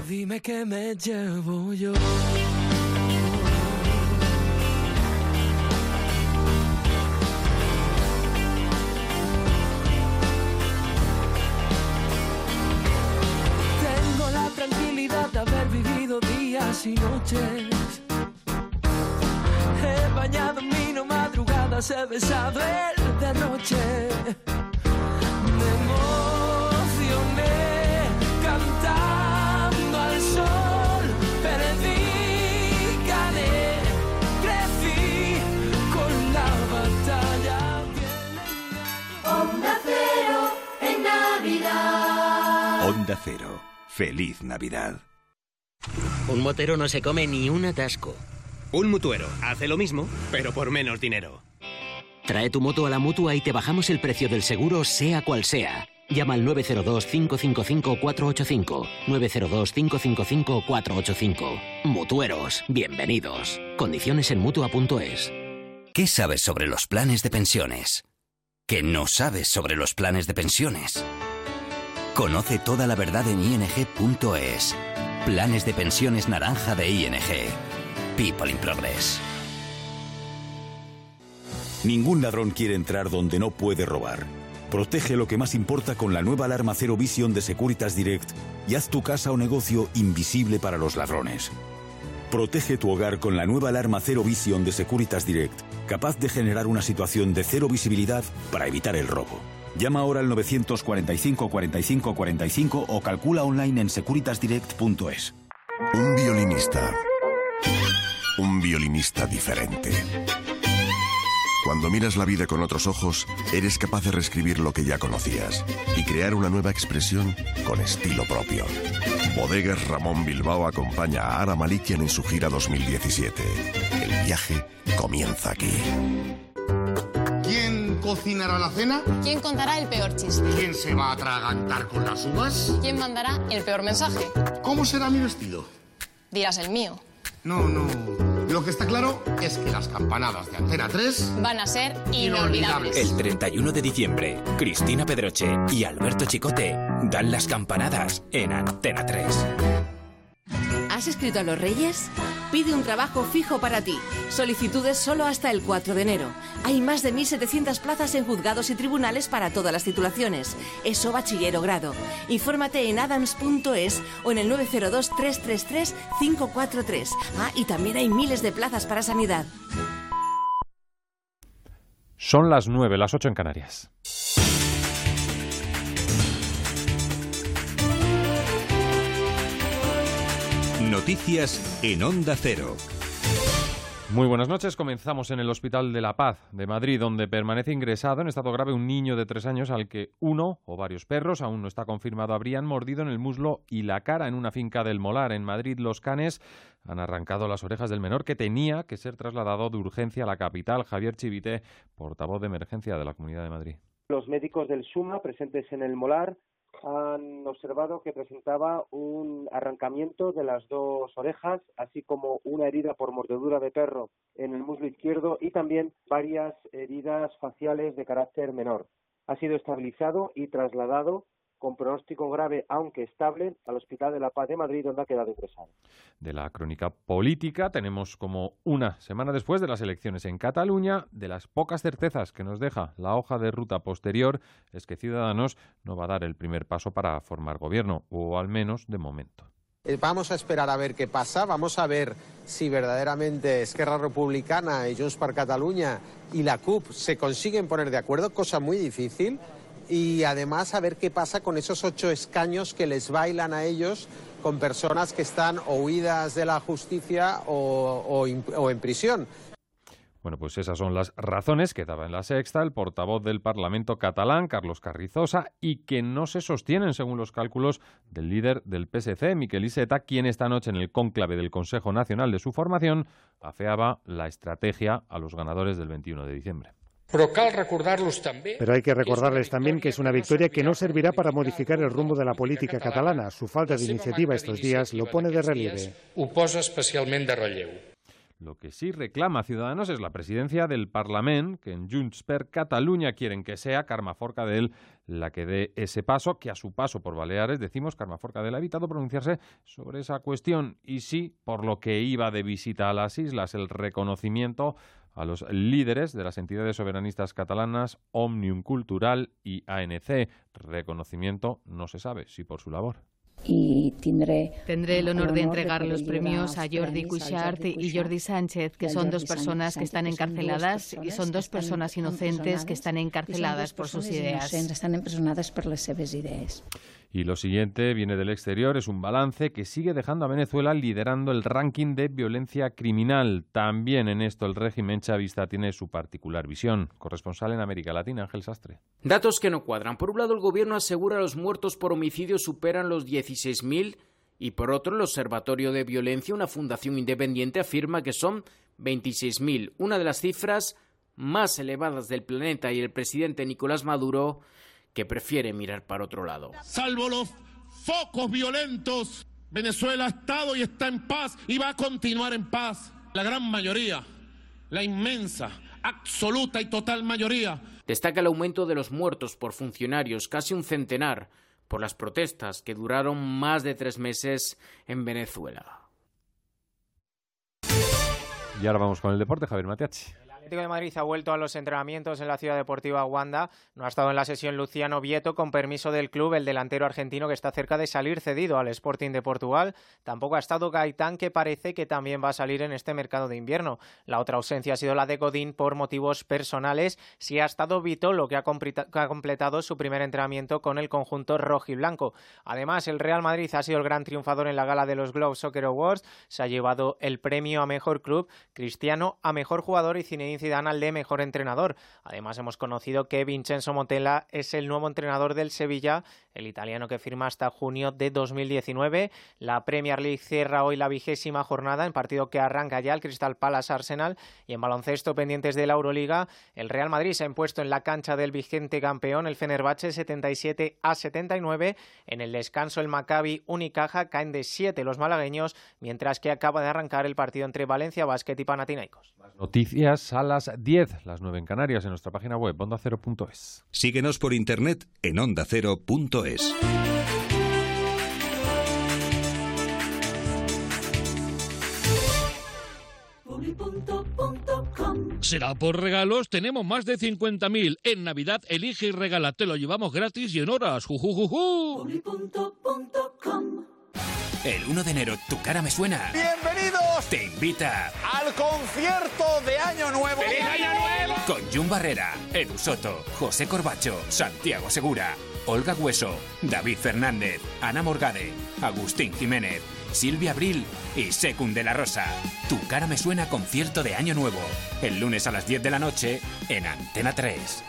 Dime que me llevo yo. De haber vivido días y noches. He bañado mi madrugadas, he besado el derroche. Me emocioné cantando al sol, perdí, gané, crecí con la batalla. Onda Cero en Navidad. Onda Cero Feliz Navidad. Un motero no se come ni un atasco. Un mutuero hace lo mismo, pero por menos dinero. Trae tu moto a la mutua y te bajamos el precio del seguro, sea cual sea. Llama al 902-555-485. 902-555-485. Mutueros, bienvenidos. Condiciones en mutua.es. ¿Qué sabes sobre los planes de pensiones? ¿Qué no sabes sobre los planes de pensiones? Conoce toda la verdad en ing.es. Planes de pensiones naranja de ING. People in Progress. Ningún ladrón quiere entrar donde no puede robar. Protege lo que más importa con la nueva alarma Cero Vision de Securitas Direct y haz tu casa o negocio invisible para los ladrones. Protege tu hogar con la nueva alarma Cero Vision de Securitas Direct, capaz de generar una situación de cero visibilidad para evitar el robo. Llama ahora al 945 45 45 o calcula online en securitasdirect.es. Un violinista. Un violinista diferente. Cuando miras la vida con otros ojos, eres capaz de reescribir lo que ya conocías y crear una nueva expresión con estilo propio. Bodegas Ramón Bilbao acompaña a Ara Malikian en su gira 2017. El viaje comienza aquí cocinará la cena? ¿Quién contará el peor chiste? ¿Quién se va a atragantar con las uvas? ¿Quién mandará el peor mensaje? ¿Cómo será mi vestido? Dirás el mío. No, no. Lo que está claro es que las campanadas de Antena 3 Van a ser inolvidables. El 31 de diciembre, Cristina Pedroche y Alberto Chicote dan las campanadas en Antena 3. ¿Has escrito a los Reyes? Pide un trabajo fijo para ti. Solicitudes solo hasta el 4 de enero. Hay más de 1.700 plazas en juzgados y tribunales para todas las titulaciones. Eso bachiller o grado. Infórmate en adams.es o en el 902-333-543. Ah, y también hay miles de plazas para sanidad. Son las 9, las 8 en Canarias. Noticias en Onda Cero. Muy buenas noches. Comenzamos en el Hospital de la Paz de Madrid, donde permanece ingresado en estado grave un niño de tres años al que uno o varios perros, aún no está confirmado, habrían mordido en el muslo y la cara en una finca del Molar. En Madrid, los canes han arrancado las orejas del menor que tenía que ser trasladado de urgencia a la capital. Javier Chivite, portavoz de emergencia de la Comunidad de Madrid. Los médicos del SUMA presentes en el Molar han observado que presentaba un arrancamiento de las dos orejas, así como una herida por mordedura de perro en el muslo izquierdo y también varias heridas faciales de carácter menor. Ha sido estabilizado y trasladado con pronóstico grave, aunque estable, al Hospital de la Paz de Madrid, donde ha quedado ingresado. De la crónica política tenemos como una semana después de las elecciones en Cataluña, de las pocas certezas que nos deja la hoja de ruta posterior, es que Ciudadanos no va a dar el primer paso para formar gobierno, o al menos de momento. Eh, Vamos a esperar a ver qué pasa, vamos a ver si verdaderamente Esquerra Republicana y Junts per Catalunya y la CUP se consiguen poner de acuerdo, cosa muy difícil, y además a ver qué pasa con esos ocho escaños que les bailan a ellos con personas que están o huidas de la justicia o, en prisión. Bueno, pues esas son las razones que daba en la sexta el portavoz del Parlamento catalán, Carlos Carrizosa, y que no se sostienen según los cálculos del líder del PSC, Miquel Iceta, quien esta noche en el cónclave del Consejo Nacional de su formación afeaba la estrategia a los ganadores del 21 de diciembre. Però cal recordar-los també Pero hay que recordarles también que es una victoria que no servirá para modificar el rumbo de la política catalana. Su falta de iniciativa estos días lo pone de relieve. ho posa especialment de relleu. Lo que sí reclama Ciudadanos es la presidencia del Parlament, que en Junts per Catalunya quieren que sea Carme Forcadell la que dé ese paso, que a su paso por Baleares, decimos, Carme Forcadell ha evitado pronunciarse sobre esa cuestión. Y sí, por lo que iba de visita a las islas, el reconocimiento a los líderes de las entidades soberanistas catalanas, Omnium Cultural y ANC. Reconocimiento no se sabe si por su labor. y tendré Tendré el honor de entregar los premios a Jordi Cuixart y Jordi Sánchez, que son dos personas que están que son dos encarceladas y son que dos personas inocentes que están encarceladas por sus ideas. Y lo siguiente viene del exterior, es un balance que sigue dejando a Venezuela liderando el ranking de violencia criminal. También en esto el régimen chavista tiene su particular visión. Corresponsal en América Latina, Ángel Sastre. Datos que no cuadran. Por un lado, el gobierno asegura los muertos por homicidio superan los 16.000 y por otro, el Observatorio de Violencia, una fundación independiente, afirma que son 26.000, una de las cifras más elevadas del planeta y el presidente Nicolás Maduro que prefiere mirar para otro lado. Salvo los focos violentos, Venezuela ha estado y está en paz y va a continuar en paz. La gran mayoría, la inmensa, absoluta y total mayoría Destaca el aumento de los muertos por funcionarios, casi un centenar, por las protestas que duraron más de tres meses en Venezuela. Y ahora vamos con el deporte, Javier Mateachi. Atlético de Madrid ha vuelto a los entrenamientos en la ciudad deportiva Wanda. No ha estado en la sesión Luciano Vieto con permiso del club, el delantero argentino que está cerca de salir cedido al Sporting de Portugal. Tampoco ha estado Gaitán, que parece que también va a salir en este mercado de invierno. La otra ausencia ha sido la de Godín por motivos personales. Sí ha estado Vitolo, que que ha completado su primer entrenamiento con el conjunto rojiblanco. Además, el Real Madrid ha sido el gran triunfador en la gala de los Globe Soccer Awards. Se ha llevado el premio a mejor club, Cristiano a mejor jugador y Zinedine Al de mejor entrenador. Además, hemos conocido que Vincenzo Montella es el nuevo entrenador del Sevilla, el italiano que firma hasta junio de 2019. La Premier League cierra hoy la vigésima jornada en partido que arranca ya el Crystal Palace Arsenal y en baloncesto pendientes de la Euroliga, el Real Madrid se ha impuesto en la cancha del vigente campeón, el Fenerbahce 77 a 79. En el descanso el Maccabi Unicaja caen de 7 los malagueños, mientras que acaba de arrancar el partido entre Valencia Basket y Panathinaikos. Noticias a las 10, las 9 en Canarias, en nuestra página web ondacero.es. Síguenos por internet en Será por regalos, tenemos más de 50.000. En Navidad elige y regala, te lo llevamos gratis y en horas. ¡Jujujuju! El 1 de enero, tu cara me suena. ¡Bienvenidos! Te invita al concierto de Año Nuevo. ¡Feliz Año Nuevo! Con Jun Barrera, Edu Soto, José Corbacho, Santiago Segura, Olga Hueso, David Fernández, Ana Morgade, Agustín Jiménez, Silvia Abril y Secund de la Rosa. Tu cara me suena concierto de Año Nuevo. El lunes a las 10 de la noche en Antena 3.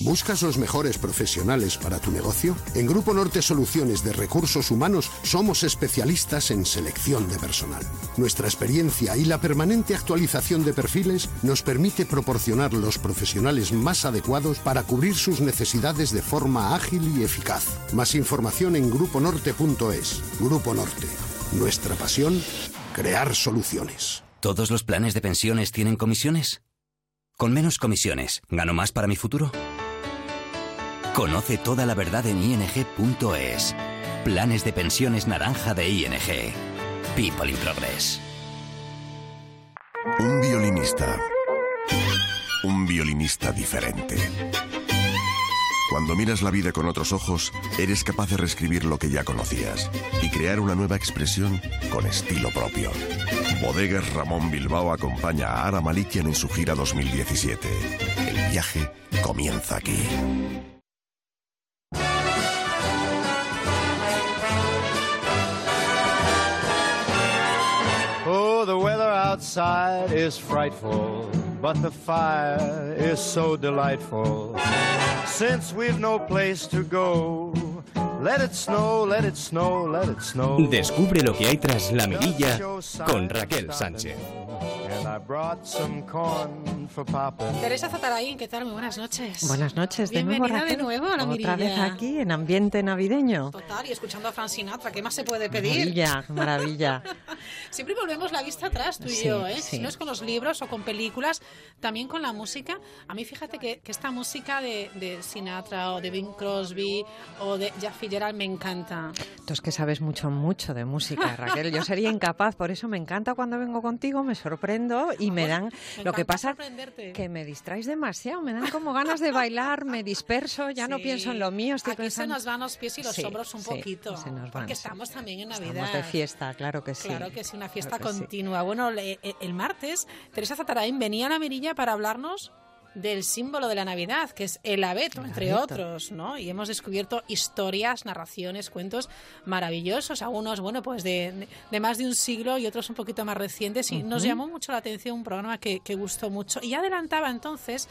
¿Buscas los mejores profesionales para tu negocio? En Grupo Norte Soluciones de Recursos Humanos somos especialistas en selección de personal. Nuestra experiencia y la permanente actualización de perfiles nos permite proporcionar los profesionales más adecuados para cubrir sus necesidades de forma ágil y eficaz. Más información en gruponorte.es. Grupo Norte. Nuestra pasión, crear soluciones. ¿Todos los planes de pensiones tienen comisiones? Con menos comisiones, ¿gano más para mi futuro? Conoce toda la verdad en ing.es. Planes de pensiones naranja de ING. People in Progress. Un violinista. Un violinista diferente. Cuando miras la vida con otros ojos, eres capaz de reescribir lo que ya conocías y crear una nueva expresión con estilo propio. Bodegas Ramón Bilbao acompaña a Ara Malikian en su gira 2017. El viaje comienza aquí. Outside is frightful, but the fire is so delightful. Since we've no place to go, let it snow, let it snow, let it snow. Descubre lo que hay tras la mirilla con Raquel Sánchez. I brought some corn for Papa. Teresa Zatarain, ¿qué tal? Muy buenas noches. Buenas noches, de nuevo, Bienvenida de Raquel. nuevo a la Otra mirilla. vez aquí, en ambiente navideño. Total, y escuchando a Frank Sinatra, ¿qué más se puede pedir? Maravilla, maravilla. Siempre volvemos la vista atrás, tú y Sí, yo, ¿eh? sí. Si no es con los libros o con películas, también con la música. A mí fíjate que, que esta música de, de Sinatra o de Bing Crosby o de Jack Fitzgerald me encanta. Tú es que sabes mucho, mucho de música, Raquel. Yo sería incapaz, por eso me encanta cuando vengo contigo, me sorprendo y me dan... Me Lo que pasa que me distraes demasiado, me dan como ganas de bailar, me disperso, ya no Sí. pienso en lo mío, estoy Aquí pensando... se nos van los pies y los Sí, hombros un sí, poquito. se nos van, porque estamos también en Navidad. Estamos de fiesta, claro que sí. Claro que sí, una fiesta Claro continua. Bueno, le- e- el martes, Teresa Zatarain venía a la mirilla para hablarnos del símbolo de la Navidad, que es el abeto, entre abeto. otros, ¿no? Y hemos descubierto historias, narraciones, cuentos maravillosos, algunos, bueno, pues de, de más de un siglo y otros un poquito más recientes. Y nos llamó mucho la atención un programa que, que gustó mucho. Y adelantaba entonces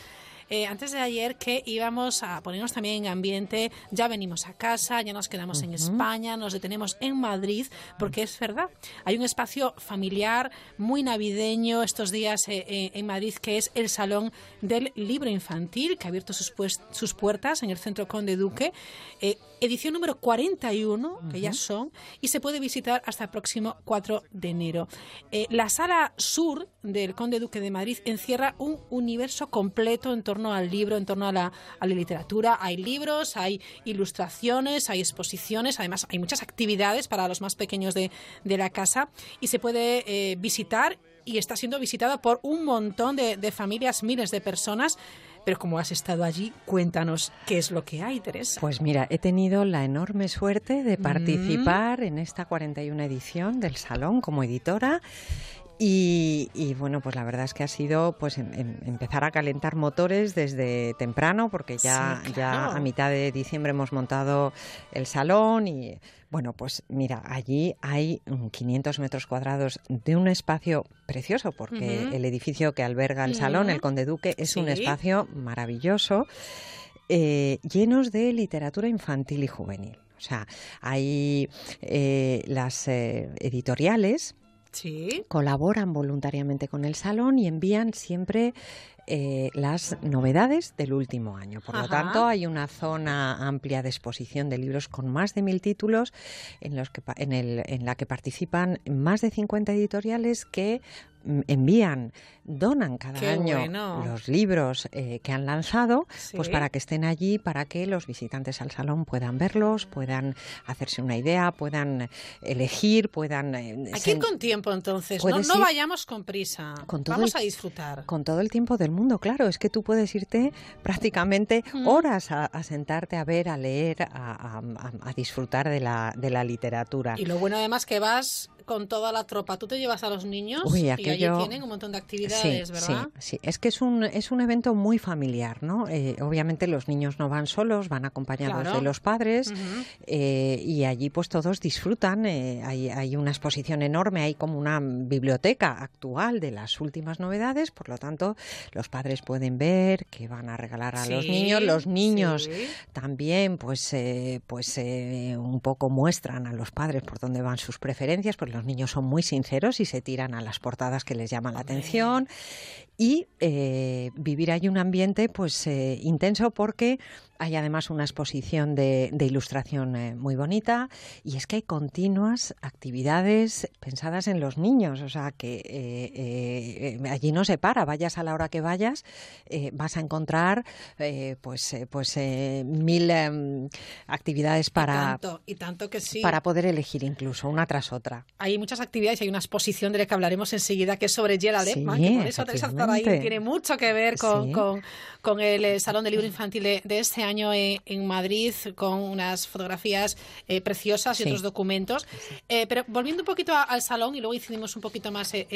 eh, antes de ayer que íbamos a ponernos también en ambiente, ya venimos a casa, ya nos quedamos en. España, nos detenemos en Madrid, porque es verdad, hay un espacio familiar muy navideño estos días eh, eh, en Madrid que es el Salón del Libro Infantil, que ha abierto sus, sus puertas en el Centro Conde Duque. Edición número 41, que ya son, y se puede visitar hasta el próximo 4 de enero. Eh, la sala sur del Conde Duque de Madrid encierra un universo completo en torno al libro, en torno a la, a la literatura. Hay libros, hay ilustraciones, hay exposiciones, además hay muchas actividades para los más pequeños de, de la casa y se puede eh, visitar y está siendo visitada por un montón de, de familias, miles de personas. Pero como has estado allí, cuéntanos qué es lo que hay, Teresa. Pues mira, he tenido la enorme suerte de participar en esta 41 edición del Salón como editora Y, y, bueno, pues la verdad es que ha sido pues em, em, empezar a calentar motores desde temprano, porque ya, Sí, ya a mitad de diciembre hemos montado el salón y bueno, pues mira, allí hay mm, 500 metros cuadrados de un espacio precioso, porque el edificio que alberga el salón, el. Conde Duque, es un espacio maravilloso, eh, llenos de literatura infantil y juvenil. O sea, hay eh, las eh, editoriales Sí. colaboran voluntariamente con el salón y envían siempre eh, las novedades del último año. Por lo tanto, hay una zona amplia de exposición de libros con más de mil títulos en, los que, en, el- en la que participan más de 50 editoriales que envían, donan cada Qué año bueno. los libros eh, que han lanzado, pues para que estén allí, para que los visitantes al salón puedan verlos, puedan hacerse una idea, puedan elegir, puedan... eh, ir sen- con tiempo entonces, no, no vayamos con prisa. con Vamos el- a disfrutar. con todo el tiempo del mundo, claro. Es que tú puedes irte prácticamente horas a, a sentarte a ver, a leer, a- a disfrutar de la, de la literatura. Y lo bueno además que vas con toda la tropa. Tú te llevas a los niños Uy, y allí tienen un montón de actividades, sí, ¿verdad? Sí, sí, es que es un, es un evento muy familiar, ¿no? Eh, obviamente los niños no van solos, van acompañados Claro. de los padres eh, y allí pues todos disfrutan. eh, hay, hay una exposición enorme, hay como una biblioteca actual de las últimas novedades, por lo tanto los padres pueden ver qué van a regalar a los niños, los niños sí. también pues, eh, pues eh, un poco muestran a los padres por dónde van sus preferencias, pues los niños son muy sinceros y se tiran a las portadas que les llaman la atención y eh, vivir ahí un ambiente pues eh, intenso porque hay además una exposición de, de ilustración eh, muy bonita y es que hay continuas actividades pensadas en los niños, o sea que eh, eh, allí no se para, vayas a la hora que vayas, eh, vas a encontrar eh, pues, eh, pues mil em, actividades Y para, tanto, y tanto que sí. para poder elegir incluso una tras otra. Hay muchas actividades y hay una exposición de la que hablaremos enseguida que es sobre Gerald Sí, que por eso Tiene mucho que ver con, Sí. con, con el eh, Salón de Libro Infantil de, de este año eh, en Madrid, con unas fotografías eh, preciosas y Sí. otros documentos. Eh, pero volviendo un poquito a- al salón y luego incidimos un poquito más eh,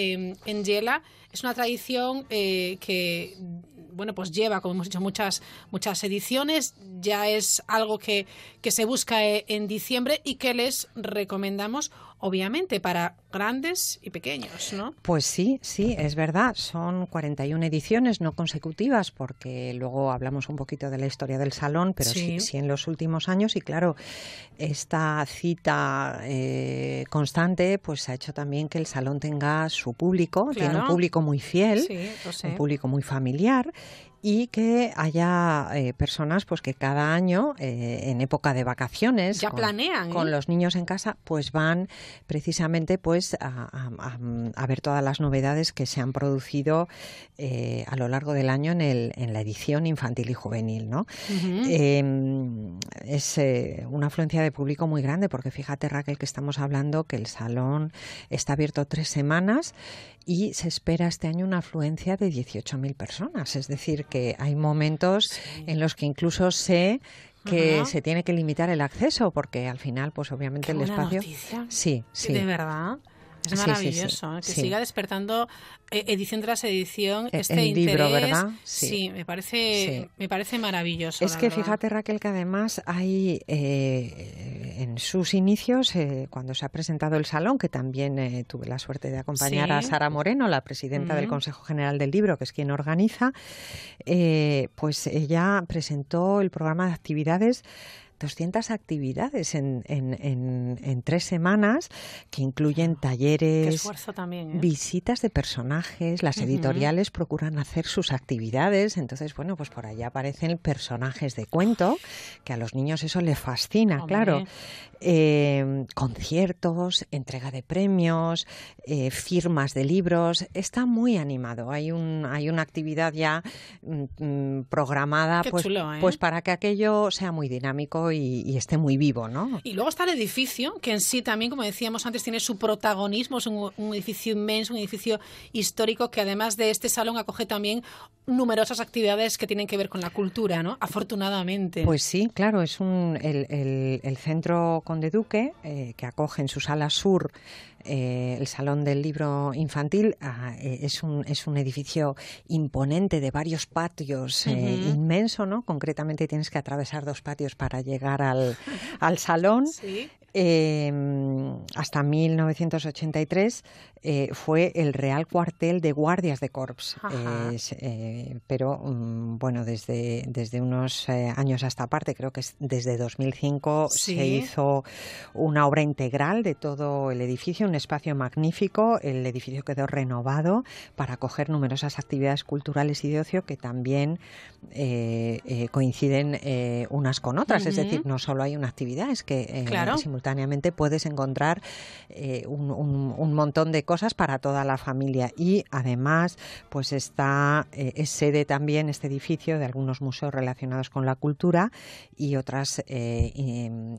en Yela, es una tradición que bueno, pues lleva, como hemos dicho, muchas, muchas ediciones. Ya es algo que, que se busca en diciembre y que les recomendamos, obviamente, para grandes y pequeños, ¿no? Pues sí, sí, es verdad. Son 41 ediciones no consecutivas, porque luego hablamos un poquito de la historia del salón, pero sí, Sí. sí en los últimos años. Y claro, esta cita eh, constante pues ha hecho también que el salón tenga su público, tiene un público muy fiel, Sí, un público muy familiar y que haya eh, personas pues que cada año eh, en época de vacaciones Ya con- planean, ¿eh? con los niños en casa pues van precisamente pues a, a- a- a ver todas las novedades que se han producido eh, a lo largo del año en, el, en la edición infantil y juvenil ¿no? Ujú. Eh, es eh, una afluencia de público muy grande porque fíjate Raquel que estamos hablando que el salón está abierto tres semanas y se espera este año una afluencia de 18.000 personas. Es decir, que hay momentos en los que incluso sé que Ajá. se tiene que limitar el acceso porque al final, pues obviamente Qué el buena espacio... noticia. Sí, sí. De verdad. Es Sí, sí, sí, maravilloso ¿eh? que siga despertando eh, edición tras edición E- este el libro, interés. ¿verdad? Sí. Me parece me parece maravilloso. Es que verdad. fíjate Raquel que además hay eh, en sus inicios, eh, cuando se ha presentado el salón, que también eh, tuve la suerte de acompañar a. Sara Moreno, la presidenta del. Consejo General del Libro, que es quien organiza, eh, pues ella presentó el programa de actividades 200 actividades en, en- en- en tres semanas que incluyen talleres, también. ¿eh? visitas de personajes, las editoriales procuran hacer sus actividades, entonces, bueno, pues por allá aparecen personajes de cuento, que a los niños eso les fascina, Hombre. claro. Eh, conciertos, entrega de premios, eh, firmas de libros, está muy animado. Hay, un, hay una actividad ya mm, mm, programada Qué pues, chulo, ¿eh? pues para que aquello sea muy dinámico y, y esté muy vivo, ¿no? Y luego está el edificio, que en sí también, como decíamos antes, tiene su protagonismo. Es un, un edificio inmenso, un edificio histórico que además de este salón acoge también numerosas actividades que tienen que ver con la cultura, ¿no? Afortunadamente. Pues sí, claro, es un, el, Centro Conde Duque, eh, que acoge en su sala sur eh, el Salón del Libro Infantil ah, eh, es, un, es un edificio imponente de varios patios, inmenso, ¿no? Concretamente tienes que atravesar dos patios para llegar al, al salón. ¿Sí? Em, hasta 1983 eh, fue el Real Cuartel de Guardias de Corps. Eh, pero mm, bueno, desde, desde unos eh, años hasta parte, creo que desde 2005 se hizo una obra integral de todo el edificio, un espacio magnífico. El edificio quedó renovado para acoger numerosas actividades culturales y de ocio que también coinciden unas con otras. Es decir, no solo hay una actividad, es que claro simultáneamente puedes encontrar eh, un, montón de cosas para toda la familia. Y además pues está eh, es sede también este edificio de algunos museos relacionados con la cultura y otras eh,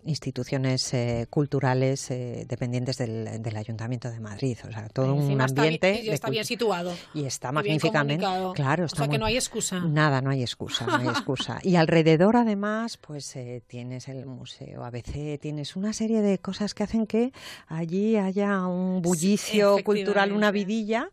instituciones culturales dependientes del, Ayuntamiento de Madrid. O sea todo un ambiente está bien situado. Y está magníficamente claro está o sea que no hay excusa. Nada no hay excusa no hay excusa. Y alrededor además pues tienes el museo ABC tienes una serie de cosas que hacen que allí haya un bullicio cultural, una vidilla.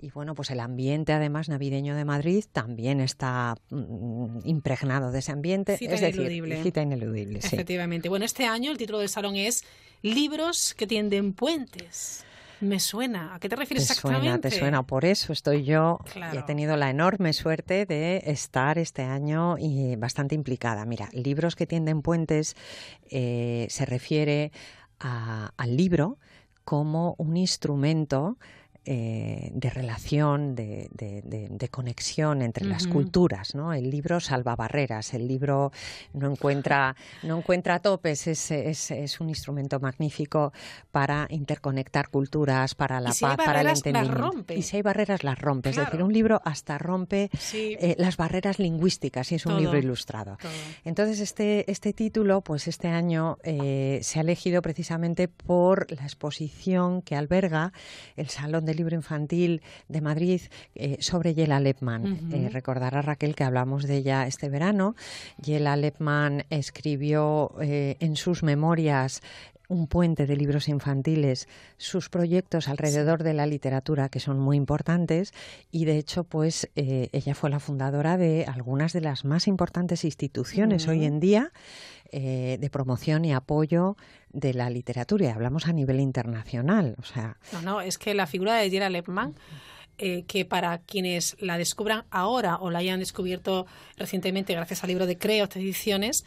Y bueno, pues el ambiente además navideño de Madrid también está mm, impregnado de ese ambiente. Cita es ineludible. decir, cita ineludible. Efectivamente. Bueno, este año el título del salón es Libros que tienden puentes. Me suena. ¿A qué te refieres te exactamente? Suena, te suena. Por eso estoy yo y he tenido la enorme suerte de estar este año y bastante implicada. Mira, libros que tienden puentes eh, se refiere al libro como un instrumento eh, de relación, de, conexión entre las culturas. ¿no? El libro salva barreras, el libro no encuentra, no encuentra topes, es, es, un instrumento magnífico para interconectar culturas, para la paz, para el entendimiento. Y si hay barreras, las rompe. Es decir, un libro hasta rompe eh, las barreras lingüísticas y es un libro ilustrado. Entonces, este, este título, pues este año eh, se ha elegido precisamente por la exposición que alberga el Salón de libro infantil de Madrid eh, sobre Yela Lepman. Eh, recordará Raquel que hablamos de ella este verano. Yela Lepman escribió eh, en sus memorias un puente de libros infantiles, sus proyectos alrededor de la literatura que son muy importantes y de hecho pues ella fue la fundadora de algunas de las más importantes instituciones hoy en día eh, de promoción y apoyo de la literatura. Y hablamos a nivel internacional. O sea, no, no, es que la figura de Gerald Lepman eh, que para quienes la descubran ahora o la hayan descubierto recientemente gracias al libro de Creo, ediciones,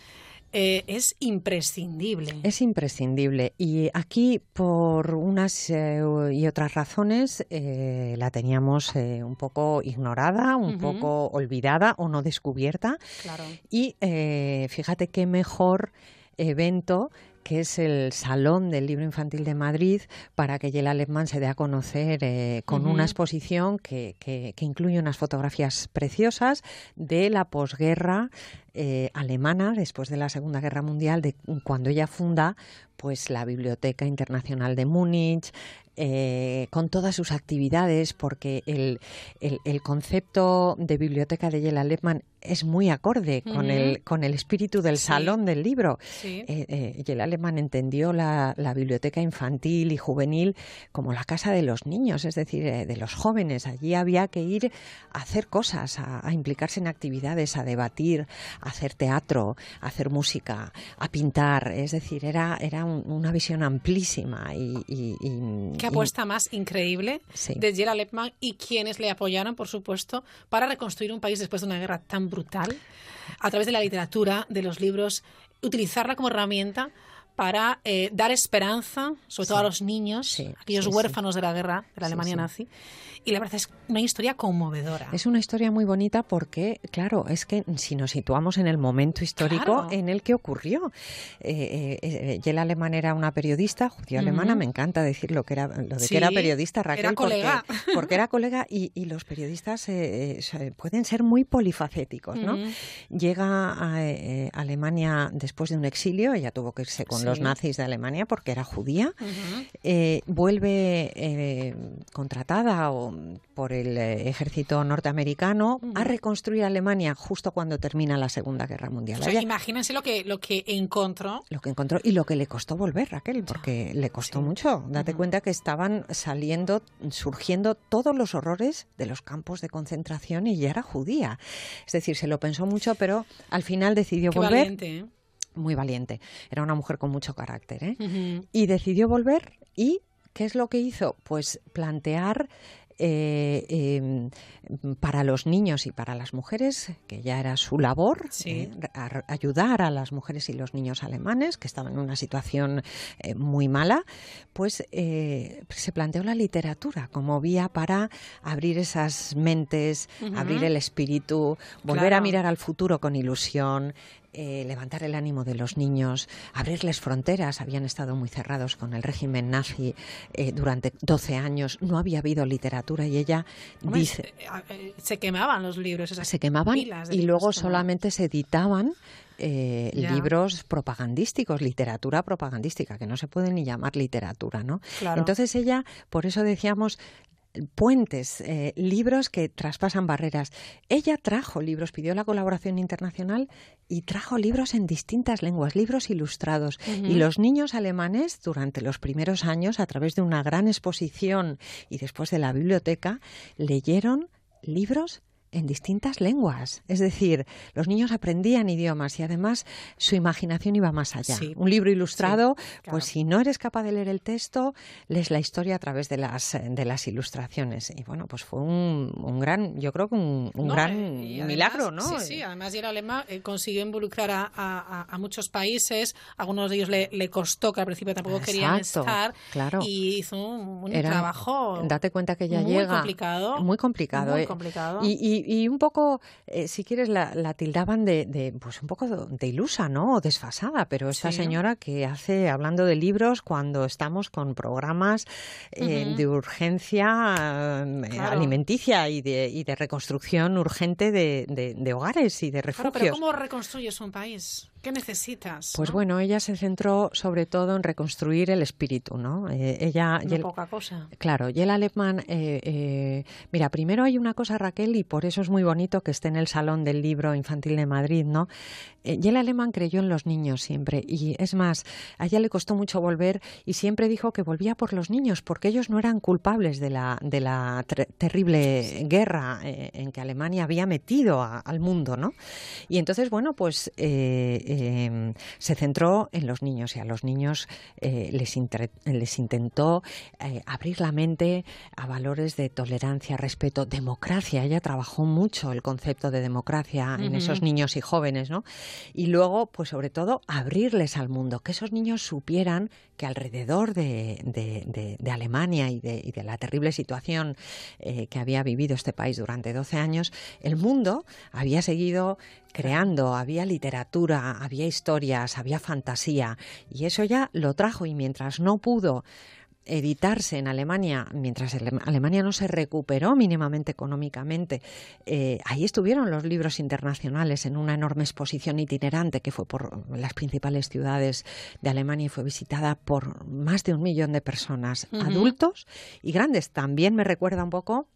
eh, es imprescindible. Es imprescindible. Y aquí, por unas eh, y otras razones, eh, la teníamos un poco ignorada, un poco olvidada o no descubierta. Claro. Y fíjate qué mejor evento que es el Salón del Libro Infantil de Madrid, para que Yela Alemán se dé a conocer eh, con una exposición que, que, incluye unas fotografías preciosas de la posguerra eh, alemana, después de la Segunda Guerra Mundial, de cuando ella funda pues la Biblioteca Internacional de Múnich, eh, con todas sus actividades, porque el, el, concepto de biblioteca de Yela Lepman es muy acorde con, el, con el espíritu del salón del libro. Sí. Eh, eh entendió la, biblioteca infantil y juvenil como la casa de los niños, es decir, eh, de los jóvenes. Allí había que ir a hacer cosas, a, implicarse en actividades, a debatir, a hacer teatro, a hacer música, a pintar. Es decir, era, era una visión amplísima y, qué apuesta más increíble de Gerald Lepman y quienes le apoyaron, por supuesto, para reconstruir un país después de una guerra tan brutal, a través de la literatura, de los libros, utilizarla como herramienta para eh, dar esperanza, sobre todo a los niños, aquellos huérfanos de la guerra, de la Alemania nazi. Y la verdad es una historia conmovedora. Es una historia muy bonita porque, claro, es que si nos situamos en el momento histórico en el que ocurrió. Eh, eh, eh Alemán era una periodista, judía alemana, me encanta decir lo, que era, lo de que era periodista, Raquel, era colega. Porque, era colega y, los periodistas pueden ser muy polifacéticos, ¿no? Llega a Alemania después de un exilio, ella tuvo que irse con los nazis de Alemania porque era judía. Eh, vuelve eh, contratada por el eh, ejército norteamericano a reconstruir Alemania justo cuando termina la Segunda Guerra Mundial. imagínense lo que, lo que encontró. Lo que encontró y lo que le costó volver, Raquel, porque le costó mucho. Date cuenta que estaban saliendo, surgiendo todos los horrores de los campos de concentración y ya era judía. Es decir, se lo pensó mucho, pero al final decidió volver. ¿eh? Muy valiente. Era una mujer con mucho carácter. ¿eh? Y decidió volver y ¿qué es lo que hizo? Pues plantear eh, em, para los niños y para las mujeres, que ya era su labor, eh, ayudar a las mujeres y los niños alemanes que estaban en una situación muy mala, pues se planteó la literatura como vía para abrir esas mentes, abrir el espíritu, volver a mirar al futuro con ilusión, eh, levantar el ánimo de los niños, abrirles fronteras. Habían estado muy cerrados con el régimen nazi eh, durante 12 años. No había habido literatura y ella dice... Eh, se, quemaban los libros. se quemaban y luego solamente se editaban libros propagandísticos, literatura propagandística, que no se puede ni llamar literatura, ¿no? Entonces ella, por eso decíamos, puentes, eh, libros que traspasan barreras. Ella trajo libros, pidió la colaboración internacional y trajo libros en distintas lenguas, libros ilustrados. Y los niños alemanes, durante los primeros años, a través de una gran exposición y después de la biblioteca, leyeron libros en distintas lenguas. Es decir, los niños aprendían idiomas y además su imaginación iba más allá. Un libro ilustrado, pues si no eres capaz de leer el texto, lees la historia a través de las, de las ilustraciones. Y bueno, pues fue un, un gran, yo creo que un, gran milagro, ¿no? Sí, sí, además el alemán eh, consiguió involucrar a, a, muchos países, algunos de ellos le, le, costó, que al principio tampoco querían estar, claro. y hizo un, trabajo Date cuenta que ya muy llega... Complicado, muy complicado. Muy eh. complicado. y y, un poco, eh, si quieres, la, tildaban de, pues un poco de ilusa, ¿no? O desfasada, pero esta señora que hace, hablando de libros, cuando estamos con programas eh, de urgencia eh, alimenticia y de, y de reconstrucción urgente de, hogares y de refugios. pero ¿cómo reconstruyes un país? ¿Qué necesitas? Pues bueno, ella se centró sobre todo en reconstruir el espíritu, ¿no? ella, no poca cosa. Claro, y el alemán, mira, primero hay una cosa, Raquel, y por eso es muy bonito que esté en el Salón del Libro Infantil de Madrid, ¿no? Eh, y el alemán creyó en los niños siempre. Y es más, a ella le costó mucho volver y siempre dijo que volvía por los niños, porque ellos no eran culpables de la, de la terrible guerra eh, en que Alemania había metido al mundo, ¿no? Y entonces, bueno, pues eh, em, se centró en los niños y a los niños les, les intentó abrir la mente a valores de tolerancia, respeto, democracia. Ella trabajó mucho el concepto de democracia en esos niños y jóvenes, ¿no? Y luego, pues sobre todo, abrirles al mundo, que esos niños supieran que alrededor de, de, Alemania y, y de, la terrible situación eh, que había vivido este país durante 12 años, el mundo había seguido creando, había literatura, había historias, había fantasía, y eso ya lo trajo y mientras no pudo editarse en Alemania, mientras Alemania no se recuperó mínimamente económicamente, eh, ahí estuvieron los libros internacionales en una enorme exposición itinerante que fue por las principales ciudades de Alemania y fue visitada por más de un millón de personas, adultos y grandes. También me recuerda un poco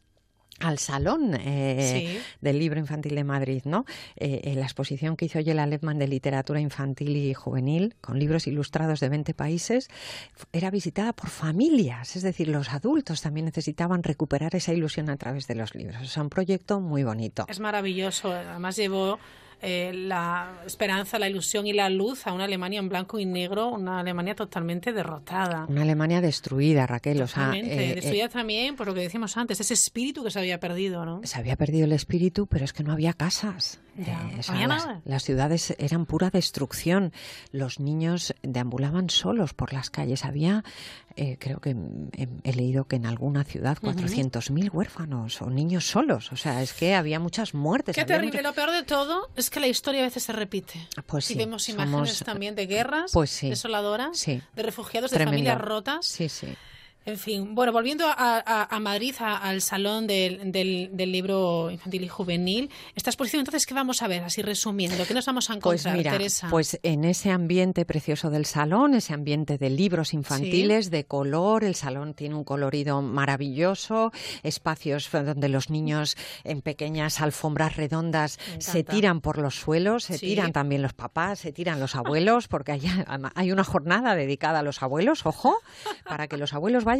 al Salón eh, del Libro Infantil de Madrid, ¿no? Eh, en la exposición que hizo Yela Lepman de Literatura Infantil y Juvenil, con libros ilustrados de 20 países, era visitada por familias, es decir, los adultos también necesitaban recuperar esa ilusión a través de los libros. Es un proyecto muy bonito. Es maravilloso, además llevó eh, la esperanza, la ilusión y la luz a una Alemania en blanco y negro, una Alemania totalmente derrotada. Una Alemania destruida, Raquel. O sea, eh, destruida eh, también por lo que decíamos antes, ese espíritu que se había perdido, ¿no? Se había perdido el espíritu, pero es que no había casas. las, ciudades eran pura destrucción. Los niños deambulaban solos por las calles. Había, creo que he, leído que en alguna ciudad 400.000 huérfanos o niños solos. O sea, es que había muchas muertes. Qué terrible. Lo peor de todo es que la historia a veces se repite. Ah, pues y vemos imágenes también de guerras pues desoladoras, de refugiados, de familias rotas. Sí, sí. En fin, bueno, volviendo a, Madrid, al salón del, del, libro infantil y juvenil, esta exposición, entonces, ¿qué vamos a ver? Así resumiendo, ¿qué nos vamos a pues encontrar, pues Teresa? Pues en ese ambiente precioso del salón, ese ambiente de libros infantiles, de color, el salón tiene un colorido maravilloso, espacios donde los niños en pequeñas alfombras redondas se tiran por los suelos, se tiran también los papás, se tiran los abuelos, porque hay, hay una jornada dedicada a los abuelos, ojo, para que los abuelos vayan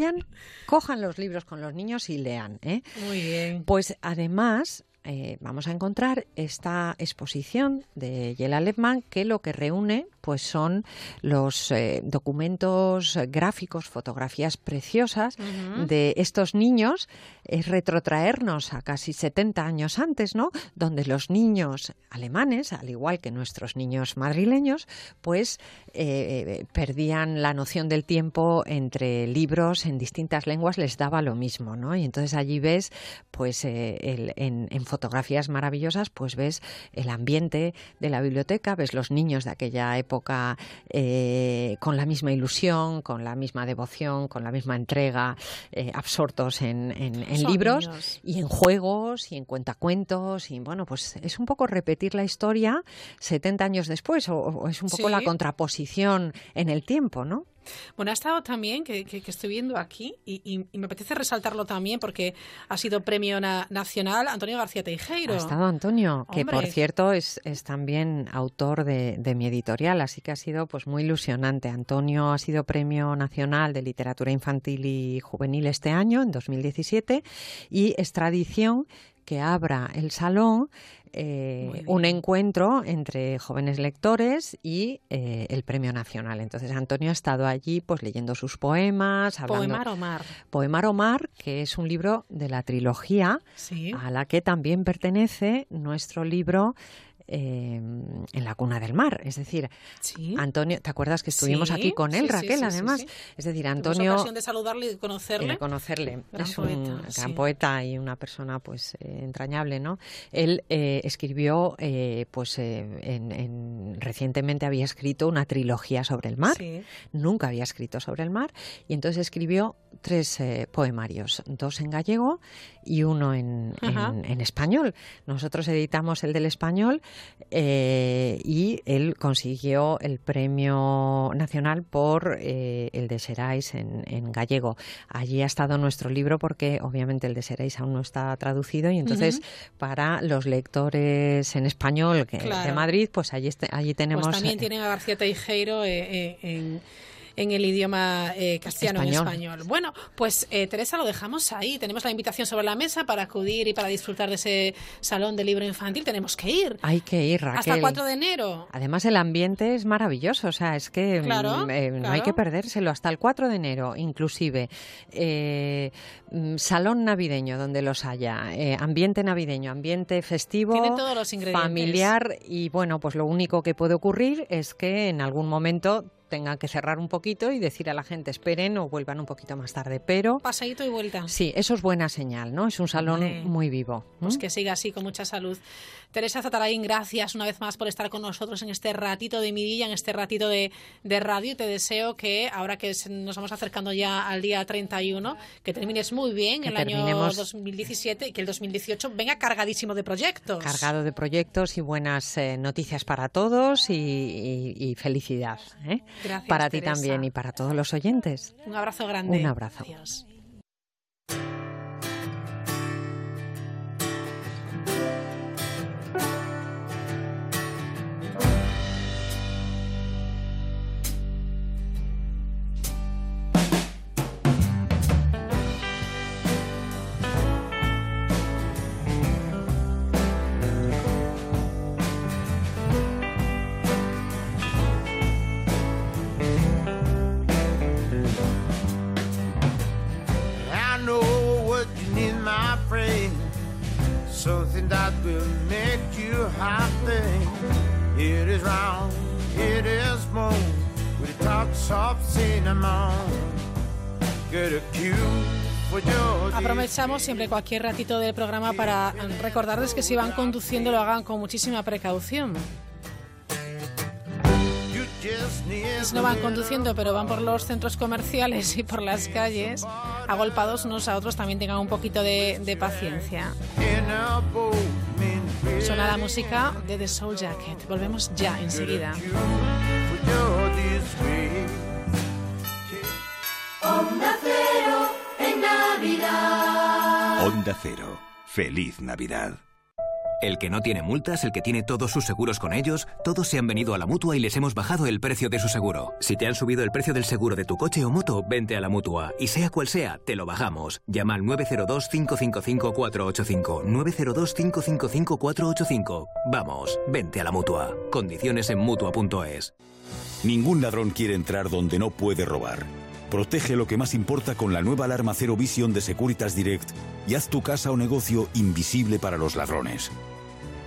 cojan los libros con los niños y lean. ¿eh? Muy bien. Pues además eh, vamos a encontrar esta exposición de Yela Lehmann que lo que reúne pues son los eh, documentos gráficos, fotografías preciosas de estos niños. Es retrotraernos a casi 70 años antes, ¿no? Donde los niños alemanes, al igual que nuestros niños madrileños, pues eh, perdían la noción del tiempo entre libros en distintas lenguas, les daba lo mismo, ¿no? Y entonces allí ves, pues en, en fotografías maravillosas, pues ves el ambiente de la biblioteca, ves los niños de aquella época eh, con la misma ilusión, con la misma devoción, con la misma entrega, eh, absortos en, libros y en juegos y en cuentacuentos. Y bueno, pues es un poco repetir la historia 70 años después, o, es un poco la contraposición en el tiempo, ¿no? Bueno, ha estado también, que, estoy viendo aquí, y, me apetece resaltarlo también porque ha sido premio nacional Antonio García Teijeiro. Ha estado Antonio, que por cierto es, también autor de, mi editorial, así que ha sido pues muy ilusionante. Antonio ha sido premio nacional de literatura infantil y juvenil este año, en 2017, y es tradición que abra el salón eh, un encuentro entre jóvenes lectores y eh, el Premio Nacional. Entonces Antonio ha estado allí pues leyendo sus poemas, hablando... Poemar Omar. Poemar Omar, que es un libro de la trilogía a la que también pertenece nuestro libro Em, en la cuna del mar. Es decir, Antonio, ¿te acuerdas que estuvimos aquí con él, Raquel, además? Es decir, Antonio... ocasión de saludarle y conocerle. conocerle. es un gran poeta y una persona pues eh, entrañable, ¿no? Él eh, escribió, eh, pues en, recientemente había escrito una trilogía sobre el mar. Nunca había escrito sobre el mar. Y entonces escribió tres poemarios, dos en gallego y uno en, en, español. Nosotros editamos el del español eh, y él consiguió el premio nacional por eh, el de Serais en, gallego. Allí ha estado nuestro libro porque obviamente el de Serais aún no está traducido y entonces para los lectores en español de Madrid, pues allí, allí pues tenemos... Pues también tienen a García Teijeiro eh, en en el idioma eh, castellano español. en español. Bueno, pues eh, Teresa, lo dejamos ahí. Tenemos la invitación sobre la mesa para acudir y para disfrutar de ese salón de libro infantil. Tenemos que ir. Hay que ir, Raquel. Hasta el 4 de enero. Además, el ambiente es maravilloso. O sea, es que mm, eh, no hay que perdérselo. Hasta el 4 de enero, inclusive. Mm, salón navideño, donde los haya. ambiente navideño, ambiente festivo. todos los ingredientes. Familiar. Y bueno, pues lo único que puede ocurrir es que en algún momento tengan que cerrar un poquito y decir a la gente esperen o vuelvan un poquito más tarde. Pero. Pasadito y vuelta. Sí, eso es buena señal, ¿no? Es un salón muy vivo. Pues que siga así, con mucha salud. Teresa Zatarain, gracias una vez más por estar con nosotros en este ratito de midilla, en este ratito de, radio. Y te deseo que, ahora que nos vamos acercando ya al día 31, que termines muy bien el año 2017 y que el 2018 venga cargadísimo de proyectos. Cargado de proyectos y buenas eh, noticias para todos y, felicidad. ¿eh? para ti también y para todos los oyentes. Un abrazo grande. Un abrazo. Adiós. Aprovechamos siempre cualquier ratito del programa para recordarles que si van conduciendo lo hagan con muchísima precaución. Si no van conduciendo, pero van por los centros comerciales y por las calles, agolpados unos a otros, también tengan un poquito de, paciencia. Suena la música de The Soul Jacket. Volvemos ya enseguida. Onda Navidad. Onda Cero. Feliz Navidad. El que no tiene multas, el que tiene todos sus seguros con ellos, todos se han venido a la mutua y les hemos bajado el precio de su seguro. Si te han subido el precio del seguro de tu coche o moto, vente a la mutua. Y sea cual sea, te lo bajamos. Llama al 902-555-485. 902-555-485. Vamos, vente a la mutua. Condiciones en mutua.es. Ningún ladrón quiere entrar donde no puede robar. Protege lo que más importa con la nueva alarma Cero Vision de Securitas Direct y haz tu casa o negocio invisible para los ladrones.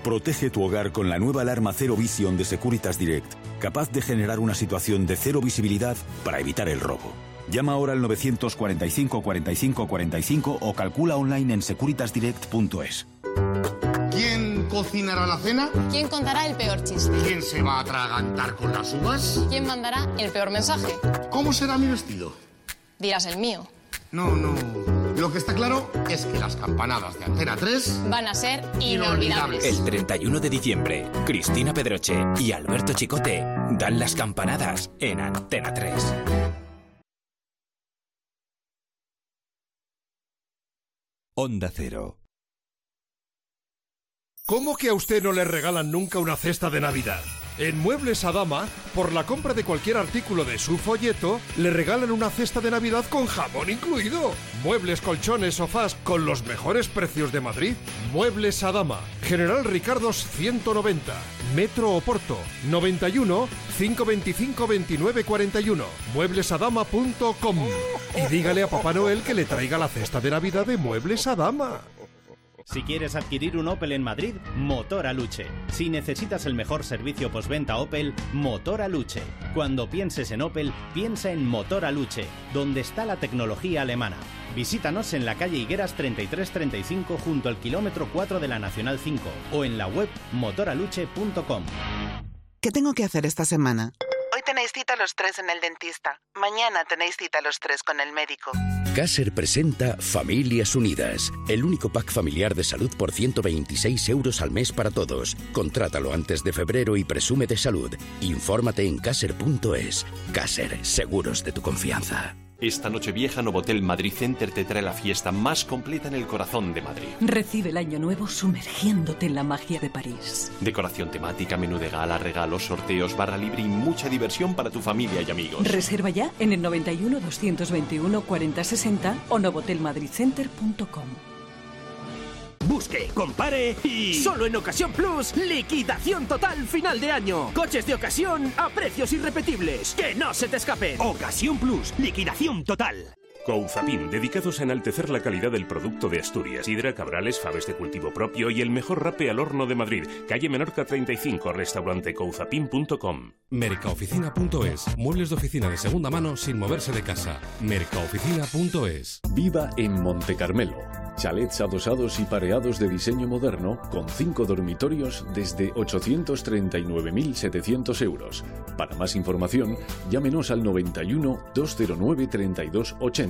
Protege tu hogar con la nueva alarma Cero Vision de Securitas Direct, capaz de generar una situación de cero visibilidad para evitar el robo. Llama ahora al 945 45 45 o calcula online en securitasdirect.es. ¿Quién cocinará la cena? ¿Quién contará el peor chiste? ¿Quién se va a atragantar con las uvas? ¿Quién mandará el peor mensaje? ¿Cómo será mi vestido? Dirás el mío. No, no. Lo que está claro es que las campanadas de Antena 3 Van a ser inolvidables. El 31 de diciembre, Cristina Pedroche y Alberto Chicote dan las campanadas en Antena 3. Onda Cero. ¿Cómo que a usted no le regalan nunca una cesta de Navidad? En Muebles Adama, por la compra de cualquier artículo de su folleto, le regalan una cesta de Navidad con jamón incluido. Muebles, colchones, sofás con los mejores precios de Madrid. Muebles Adama, General Ricardos 190, Metro Oporto, 91 525 29 41. Mueblesadama.com. Y dígale a Papá Noel que le traiga la cesta de Navidad de Muebles Adama. Si quieres adquirir un Opel en Madrid, Motor Aluche. Si necesitas el mejor servicio postventa Opel, Motor Aluche. Cuando pienses en Opel, piensa en Motor Aluche, donde está la tecnología alemana. Visítanos en la calle Higueras 3335 junto al kilómetro 4 de la Nacional 5 o en la web motoraluche.com. ¿Qué tengo que hacer esta semana? Hoy tenéis cita los tres en el dentista. Mañana tenéis cita los tres con el médico. Caser presenta Familias Unidas, el único pack familiar de salud por 126 euros al mes para todos. Contrátalo antes de febrero y presume de salud. Infórmate en caser.es. Caser, seguros de tu confianza. Esta noche vieja Novotel Madrid Center te trae la fiesta más completa en el corazón de Madrid. Recibe el año nuevo sumergiéndote en la magia de París. Decoración temática, menú de gala, regalos, sorteos, barra libre y mucha diversión para tu familia y amigos. Reserva ya en el 91 221 4060 o novotelmadridcenter.com. Busque, compare y... Solo en Ocasión Plus, liquidación total final de año. Coches de ocasión a precios irrepetibles. Que no se te escapen. Ocasión Plus, liquidación total. Couzapin, dedicados a enaltecer la calidad del producto de Asturias. Sidra, cabrales, faves de cultivo propio y el mejor rape al horno de Madrid. Calle Menorca 35, restaurante couzapin.com. Mercaoficina.es. Muebles de oficina de segunda mano sin moverse de casa. Mercaoficina.es. Viva en Monte Carmelo. Chalets adosados y pareados de diseño moderno con cinco dormitorios desde 839.700 euros. Para más información, llámenos al 91 209 3280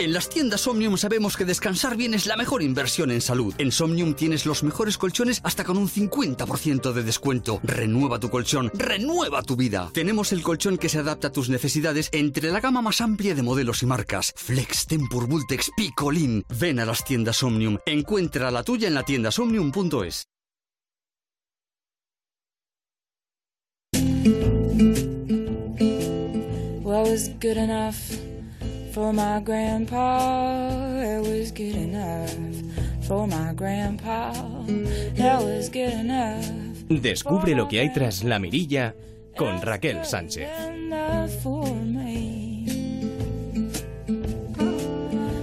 En las tiendas Omnium sabemos que descansar bien es la mejor inversión en salud. En Somnium tienes los mejores colchones hasta con un 50% de descuento. Renueva tu colchón, renueva tu vida. Tenemos el colchón que se adapta a tus necesidades entre la gama más amplia de modelos y marcas. Flex, Tempur, Vultex, Picolin. Ven a las tiendas Omnium. Encuentra la tuya en la tienda somnium.es for my grandpa. It was good enough for my grandpa. It was good enough. Descubre lo que hay tras la mirilla con Raquel Sánchez.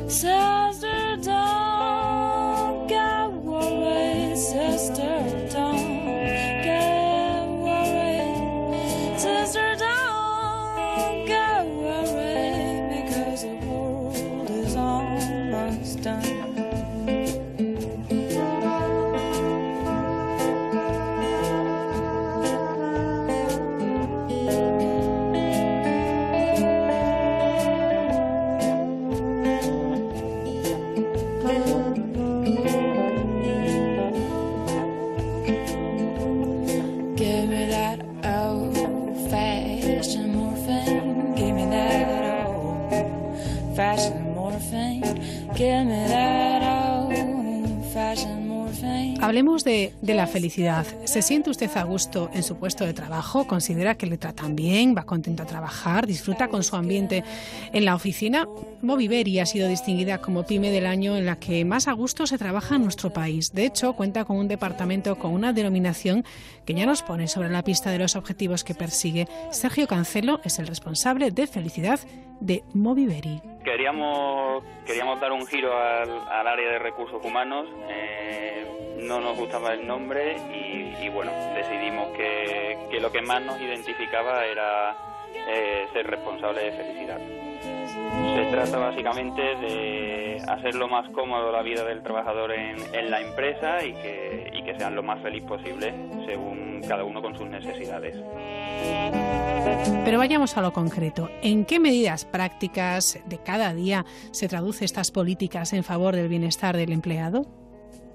Sister, don't get worried, sister. Hablemos de, la felicidad. ¿Se siente usted a gusto en su puesto de trabajo? ¿Considera que le tratan bien? ¿Va contento a trabajar? ¿Disfruta con su ambiente en la oficina? Moviveri ha sido distinguida como pyme del año en la que más a gusto se trabaja en nuestro país. De hecho, cuenta con un departamento con una denominación que ya nos pone sobre la pista de los objetivos que persigue. Sergio Cancelo es el responsable de felicidad de Moviveri. Queríamos, queríamos dar un giro al, al área de recursos humanos. Eh, no nos gustaba el nombre y, y bueno, decidimos que, que, lo que más nos identificaba era eh, ser responsable de felicidad. Se trata básicamente de hacer lo más cómodo la vida del trabajador en, en la empresa y que, y que sean lo más feliz posible según cada uno con sus necesidades. Pero vayamos a lo concreto. ¿En qué medidas prácticas de cada día se traduce estas políticas en favor del bienestar del empleado?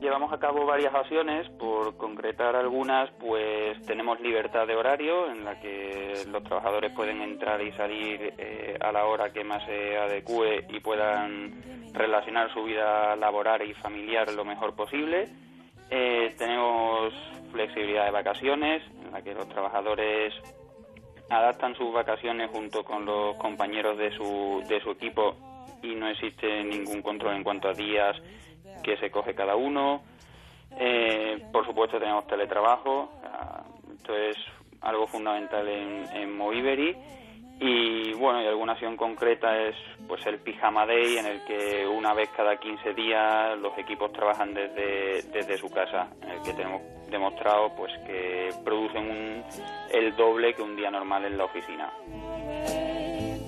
Llevamos a cabo varias acciones, por concretar algunas, pues tenemos libertad de horario en la que los trabajadores pueden entrar y salir eh, a la hora que más se adecue y puedan relacionar su vida laboral y familiar lo mejor posible. Eh, tenemos flexibilidad de vacaciones, en la que los trabajadores adaptan sus vacaciones junto con los compañeros de su, de su equipo y no existe ningún control en cuanto a días que se coge cada uno. Eh, por supuesto tenemos teletrabajo, esto es algo fundamental en, en Moviveri. Y bueno, y alguna acción concreta es pues el Pijama Day, en el que una vez cada 15 días los equipos trabajan desde, desde su casa, en el que tenemos demostrado pues que producen un, el doble que un día normal en la oficina.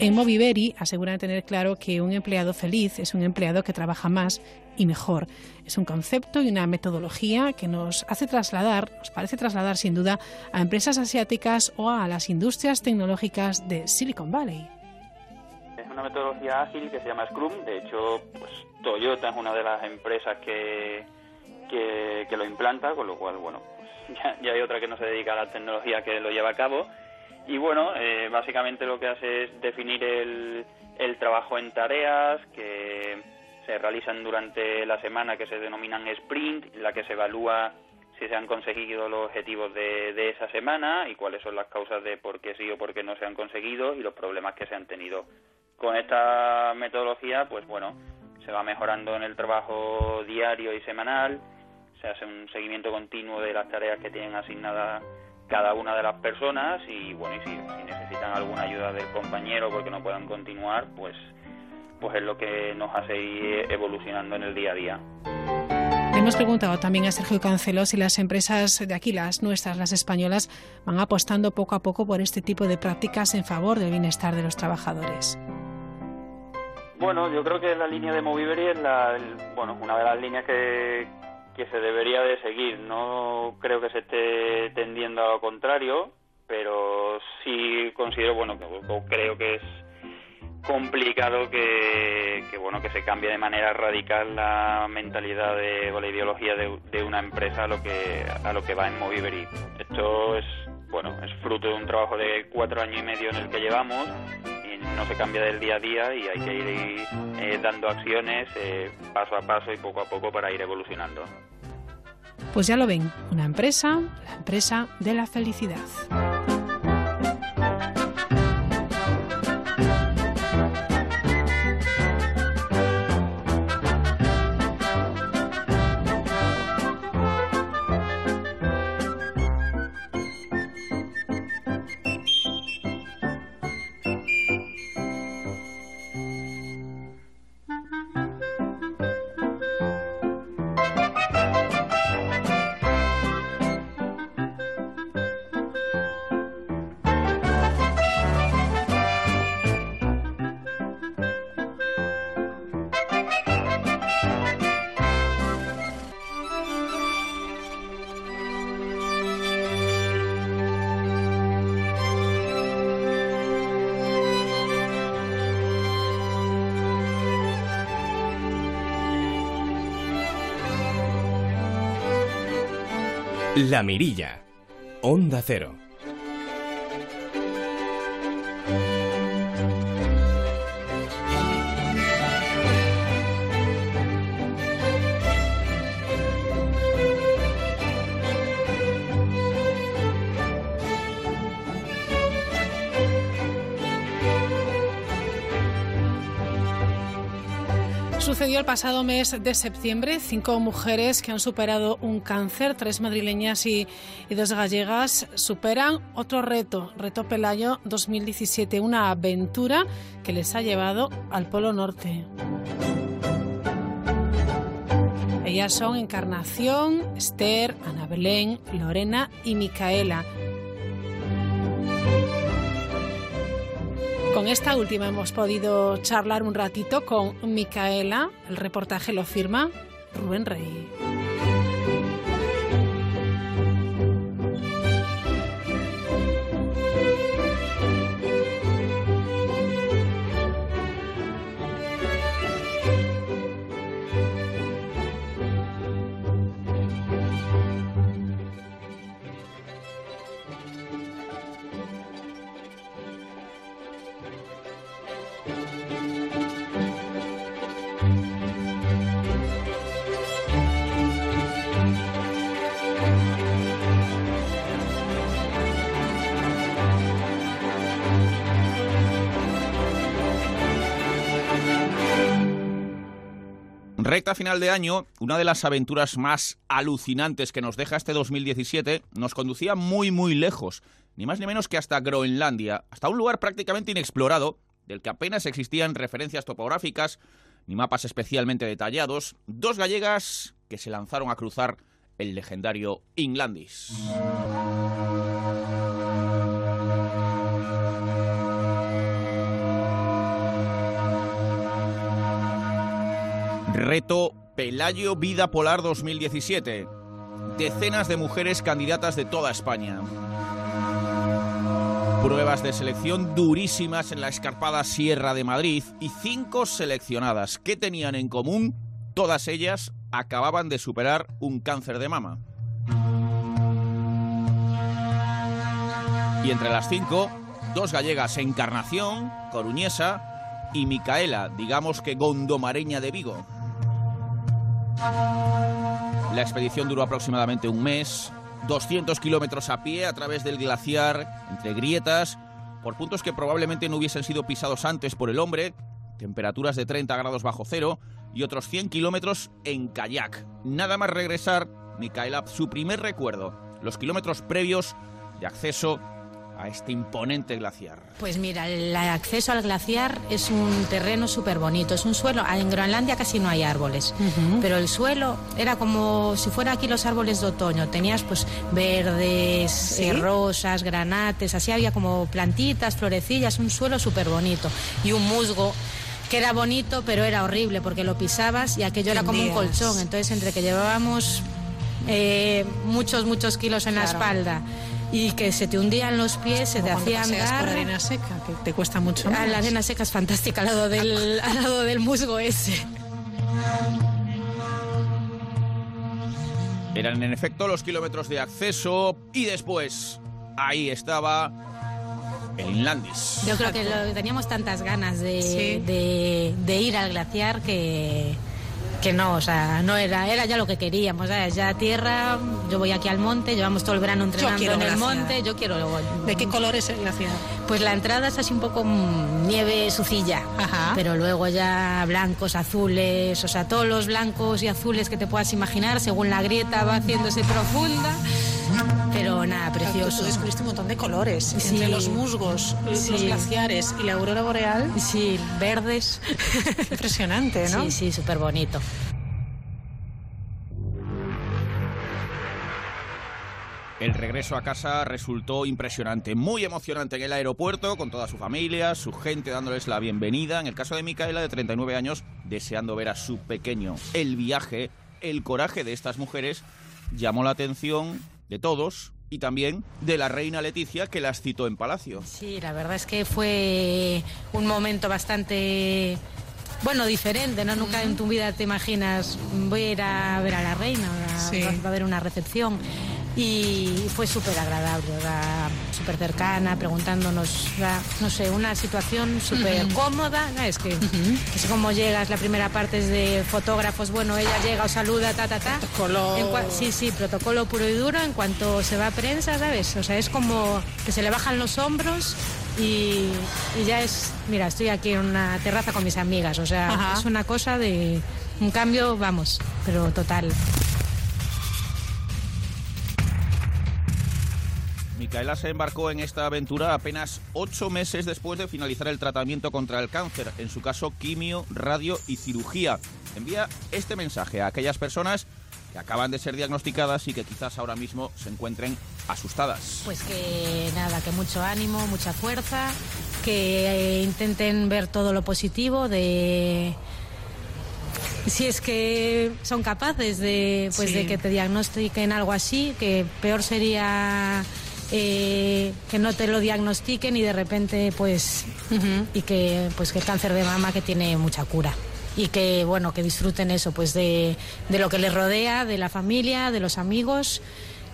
En Moviveri aseguran tener claro que un empleado feliz es un empleado que trabaja más y mejor. Es un concepto y una metodología que nos hace trasladar, nos parece trasladar sin duda a empresas asiáticas o a las industrias tecnológicas de Silicon Valley. Es una metodología ágil que se llama Scrum. De hecho, pues Toyota es una de las empresas que, que, lo implanta, con lo cual, bueno, ya, ya hay otra que no se dedica a la tecnología que lo lleva a cabo. Y bueno, eh, básicamente lo que hace es definir el, el trabajo en tareas que se realizan durante la semana que se denominan sprint, la que se evalúa si se han conseguido los objetivos de, de, esa semana y cuáles son las causas de por qué sí o por qué no se han conseguido y los problemas que se han tenido. Con esta metodología, pues bueno, se va mejorando en el trabajo diario y semanal, se hace un seguimiento continuo de las tareas que tienen asignadas cada una de las personas y bueno, y si, si, necesitan alguna ayuda del compañero porque no puedan continuar, pues, pues es lo que nos hace ir evolucionando en el día a día. Le hemos preguntado también a Sergio Cancelo si las empresas de aquí, las nuestras, las españolas, van apostando poco a poco por este tipo de prácticas en favor del bienestar de los trabajadores. Bueno, yo creo que la línea de Moviveri es la, el, bueno, una de las líneas que, que se debería de seguir. No creo que se esté tendiendo a lo contrario, pero sí considero, bueno, que creo que es complicado que, que, bueno que se cambie de manera radical la mentalidad de, o la ideología de, una empresa a lo que a lo que va en Moviveri. Esto es bueno es fruto de un trabajo de cuatro años y medio en el que llevamos no se cambia del día a día y hay que ir eh, dando acciones eh, paso a paso y poco a poco para ir evolucionando. Pues ya lo ven, una empresa, la empresa de la felicidad. La Mirilla. Onda Cero. El pasado mes de septiembre. Cinco mujeres que han superado un cáncer, tres madrileñas y, y, dos gallegas, superan otro reto, Reto Pelayo 2017, una aventura que les ha llevado al Polo Norte. Ellas son Encarnación, Esther, Ana Belén, Lorena y Micaela. Con esta última hemos podido charlar un ratito con Micaela. El reportaje lo firma Rubén Rey. Recta final de año, una de las aventuras más alucinantes que nos deja este 2017 nos conducía muy muy lejos, ni más ni menos que hasta Groenlandia, hasta un lugar prácticamente inexplorado, del que apenas existían referencias topográficas ni mapas especialmente detallados, dos gallegas que se lanzaron a cruzar el legendario Inglandis. Reto Pelayo Vida Polar 2017. Decenas de mujeres candidatas de toda España. Pruebas de selección durísimas en la escarpada Sierra de Madrid y cinco seleccionadas. ¿Qué tenían en común? Todas ellas acababan de superar un cáncer de mama. Y entre las cinco, dos gallegas, Encarnación, coruñesa, y Micaela, digamos que gondomareña de Vigo. La expedición duró aproximadamente un mes, 200 kilómetros a pie a través del glaciar, entre grietas, por puntos que probablemente no hubiesen sido pisados antes por el hombre, temperaturas de 30 grados bajo cero y otros 100 kilómetros en kayak. Nada más regresar, Micaela, su primer recuerdo, los kilómetros previos de acceso a este imponente glaciar? Pues mira, el acceso al glaciar es un terreno súper bonito, es un suelo, en Groenlandia casi no hay árboles, uh -huh. pero el suelo era como si fuera aquí los árboles de otoño, tenías pues verdes, ¿Sí? eh, rosas, granates, así había como plantitas, florecillas, un suelo súper bonito y un musgo que era bonito, pero era horrible porque lo pisabas y aquello era como un colchón, entonces entre que llevábamos eh, muchos, muchos kilos en claro. la espalda y que se te hundían los pies, se te hacían andar. por arena seca, que te cuesta mucho más. Ah, la arena seca es fantástica al lado del, al lado del musgo ese. Eran en efecto los kilómetros de acceso y después ahí estaba el Inlandis. Yo creo que lo, teníamos tantas ganas de, sí. de, de ir al glaciar que que no, o sea, no era, era ya lo que queríamos, ¿sabes? ya tierra, yo voy aquí al monte, llevamos todo el verano entrenando en el monte, yo quiero luego. ¿De qué color es el glaciar? Pues la entrada es así un poco nieve sucilla, Ajá. pero luego ya blancos, azules, o sea, todos los blancos y azules que te puedas imaginar, según la grieta va haciéndose profunda. Pero nada, precioso. Tú descubriste un montón de colores sí. entre los musgos, sí. los glaciares y la aurora boreal. Sí, verdes. Impresionante, ¿no? Sí, sí, súper bonito. El regreso a casa resultó impresionante, muy emocionante en el aeropuerto, con toda su familia, su gente dándoles la bienvenida. En el caso de Micaela, de 39 años, deseando ver a su pequeño. El viaje, el coraje de estas mujeres llamó la atención de todos y también de la reina Leticia que las citó en Palacio. Sí, la verdad es que fue un momento bastante bueno, diferente, ¿no? Nunca en tu vida te imaginas voy a ir a ver a la reina, sí. va a haber una recepción y fue súper agradable, súper cercana, preguntándonos, no sé, una situación súper uh -huh. cómoda, ¿no? es que uh -huh. es como llegas, la primera parte es de fotógrafos, bueno, ella llega, os saluda, ta, ta, ta. Protocolo. sí, sí, protocolo puro y duro, en cuanto se va a prensa, ¿sabes? O sea, es como que se le bajan los hombros y, y ya es, mira, estoy aquí en una terraza con mis amigas, o sea, Ajá. es una cosa de un cambio, vamos, pero total. Micaela se embarcó en esta aventura apenas ocho meses después de finalizar el tratamiento contra el cáncer, en su caso quimio, radio y cirugía. Envía este mensaje a aquellas personas que acaban de ser diagnosticadas y que quizás ahora mismo se encuentren asustadas. Pues que nada, que mucho ánimo, mucha fuerza, que eh, intenten ver todo lo positivo de si es que son capaces de pues Sí. de que te diagnostiquen algo así, que peor sería eh, que no te lo diagnostiquen y de repente pues y que pues que cáncer de mama que tiene mucha cura y que bueno que disfruten eso pues de, de lo que les rodea de la familia de los amigos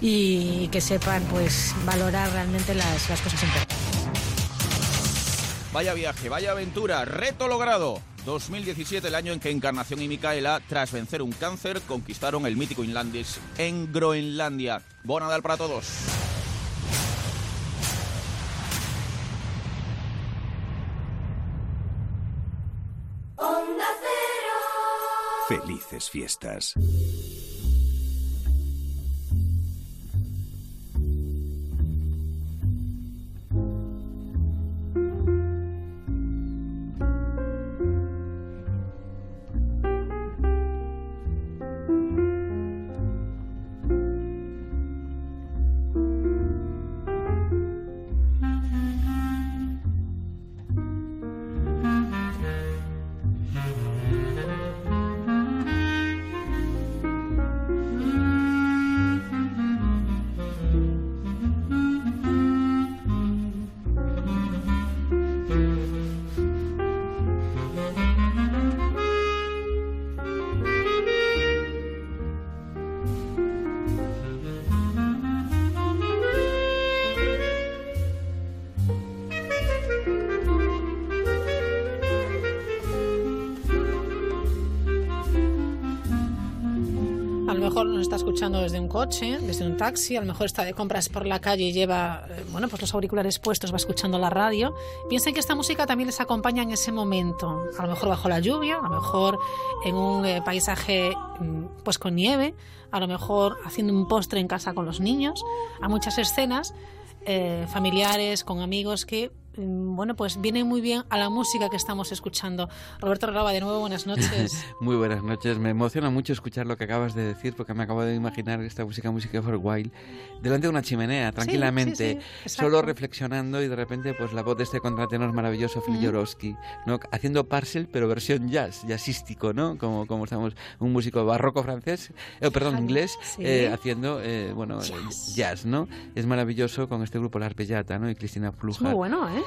y que sepan pues valorar realmente las, las cosas importantes Vaya viaje, vaya aventura, reto logrado. 2017, el año en que Encarnación y Micaela, tras vencer un cáncer, conquistaron el mítico Inlandis en Groenlandia. Bon Nadal para todos. Felices fiestas. Escuchando desde un coche, desde un taxi, a lo mejor está de compras por la calle y lleva eh, bueno, pues los auriculares puestos, va escuchando la radio. Piensen que esta música también les acompaña en ese momento, a lo mejor bajo la lluvia, a lo mejor en un eh, paisaje mm, pues con nieve, a lo mejor haciendo un postre en casa con los niños. Hay muchas escenas eh, familiares, con amigos que bueno, pues viene muy bien a la música que estamos escuchando. Roberto Relava, de nuevo, buenas noches. Muy buenas noches. Me emociona mucho escuchar lo que acabas de decir porque me acabo de imaginar esta música, música for Wild, delante de una chimenea, tranquilamente, sí, sí, solo reflexionando y de repente pues la voz de este contratenor maravilloso, Phil. Jorowski, ¿no? haciendo parcel pero versión jazz, jazzístico, ¿no? Como, como estamos, un músico barroco francés, eh, perdón, inglés, eh, haciendo, eh, bueno, eh, jazz. ¿no? Es maravilloso con este grupo La Arpellata, ¿no? Y Cristina Es Plujar. muy bueno, ¿eh?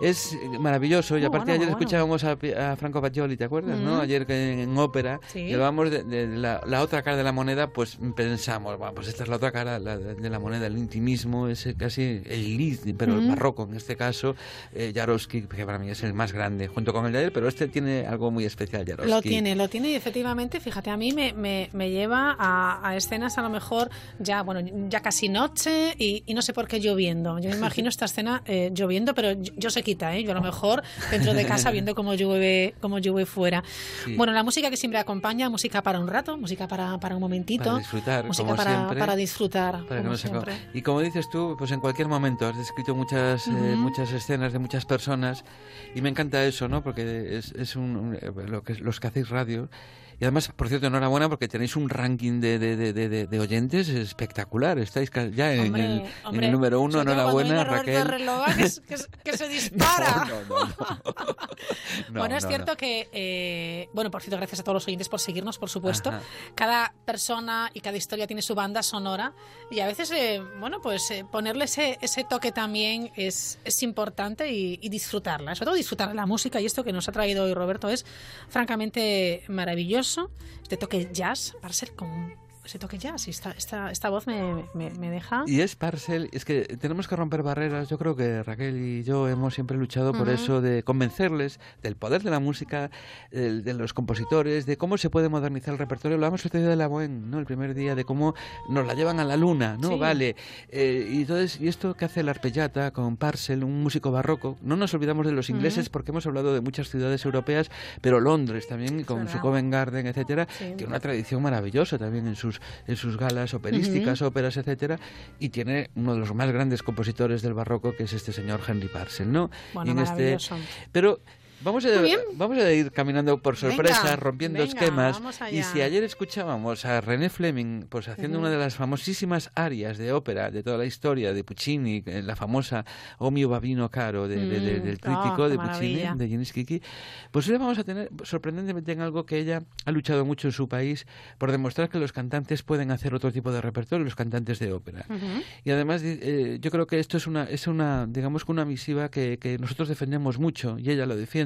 Es maravilloso. Y aparte bueno, ayer bueno. escuchábamos a, Franco Baggioli, ¿te acuerdas? ¿no? Ayer que en, ópera Sí. de, de la, la otra cara de la moneda, pues pensamos, bueno, pues esta es la otra cara la de, la moneda, el intimismo, es casi el lead, pero el barroco en este caso, eh, Jarowski, que para mí es el más grande, junto con el de él, pero este tiene algo muy especial, Jarowski. Lo tiene, lo tiene y efectivamente, fíjate, a mí me, me, me lleva a, a escenas a lo mejor ya, bueno, ya casi noche y, y no sé por qué lloviendo. Yo me imagino esta escena eh, lloviendo, pero yo, yo se ¿eh? Yo a lo mejor dentro de casa viendo cómo llueve, cómo llueve fuera. Sí. Bueno, la música que siempre acompaña, música para un rato, música para, para un momentito. Para disfrutar, música como para, siempre. para disfrutar, Para como siempre. Y como dices tú, pues en cualquier momento has descrito muchas, eh, muchas escenas de muchas personas y me encanta eso, ¿no? Porque es, es un, un- eh, lo que, los que hacéis radio. Y además, por cierto, enhorabuena porque tenéis un ranking de, de, de, de, oyentes espectacular. Estáis ya en, Hombre, el, en hombre, el número uno. Enhorabuena, Raquel. Relova, que, es- que se dispara. No, no, no. No, bueno, es cierto que, eh, bueno, por cierto, gracias a todos los oyentes por seguirnos, por supuesto. Ajá. Cada persona y cada historia tiene su banda sonora y a veces, eh, bueno, pues eh, ponerle ese, ese toque también es, es importante y, y disfrutarla. Sobre todo disfrutar la música y esto que nos ha traído hoy Roberto es francamente maravilloso. Este toque jazz, para ser con ese toque jazz. Esta, esta, esta voz me, me, me deja... Y es Parcel, es que tenemos que romper barreras. Yo creo que Raquel y yo hemos siempre luchado por eso de convencerles del poder de la música, del- de, los compositores, de cómo se puede modernizar el repertorio. Lo hemos sucedido de la Bohème, ¿no? El primer día, de cómo nos la llevan a la luna, ¿no? Sí. Vale. Eh, y entonces, y esto que hace la arpellata con Parcel, un músico barroco, no nos olvidamos de los ingleses Ujú. porque hemos hablado de muchas ciudades europeas, pero Londres también, con su. Covent Garden, etcétera, Sí. que una tradición maravillosa también en sus, en sus galas operísticas, óperas, etcétera, y tiene uno de los más grandes compositores del barroco, que es este señor Henry Parcel, ¿no? Bueno, Y en este, pero vamos a, vamos a ir caminando por sorpresa, Venga, rompiendo venga, esquemas. Y si ayer escuchábamos a René Fleming pues haciendo Ujú. una de las famosísimas arias de ópera de toda la historia de Puccini, eh, la famosa O mio babino caro de, de- de- Mm, del oh, tríptico qué de Puccini, maravilla. de Giannis Kiki, pues hoy vamos a tener sorprendentemente en algo que ella ha luchado mucho en su país por demostrar que los cantantes pueden hacer otro tipo de repertorio, los cantantes de ópera. Ujú. Y además eh, yo creo que esto es una, es una digamos que una misiva que, que nosotros defendemos mucho y ella lo defiende.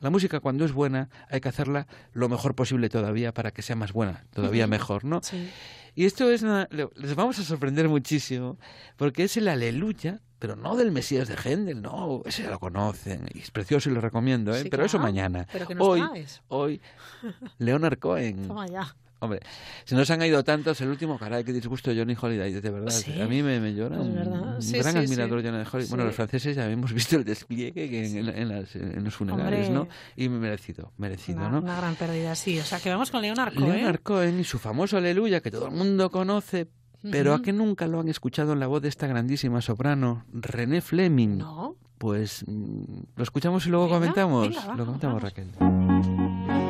La música cuando es buena hay que hacerla lo mejor posible todavía para que sea más buena, todavía mejor, ¿no? Sí. Y esto es una- le- les vamos a sorprender muchísimo porque es el aleluya, pero no del Mesías de Händel, no, ese ya lo conocen y es precioso y lo recomiendo, ¿eh? Sí, pero eso claro, mañana. pero que nos hoy, traes. hoy, Leonard Cohen. Toma ya. Hombre, si nos han ido tantos, el último, caray, qué disgusto Johnny Holiday, de verdad. Sí. A mí me, me llora. Es un- Sí, gran sí, admirador Johnny Holiday. Bueno, los franceses ya hemos visto el despliegue que en, en las- en los funerales, Hombre. ¿no? Y merecido, merecido, Una, ¿no? una gran pérdida, sí. O sea, que vamos con Leonard Cohen. Leonard Cohen y su famoso Aleluya, que todo el mundo conoce, pero Ujú. a que nunca lo han escuchado en la voz de esta grandísima soprano, René Fleming. No. Pues mm, lo escuchamos y luego Venga, comentamos. venga, va, lo comentamos, vamos. Raquel.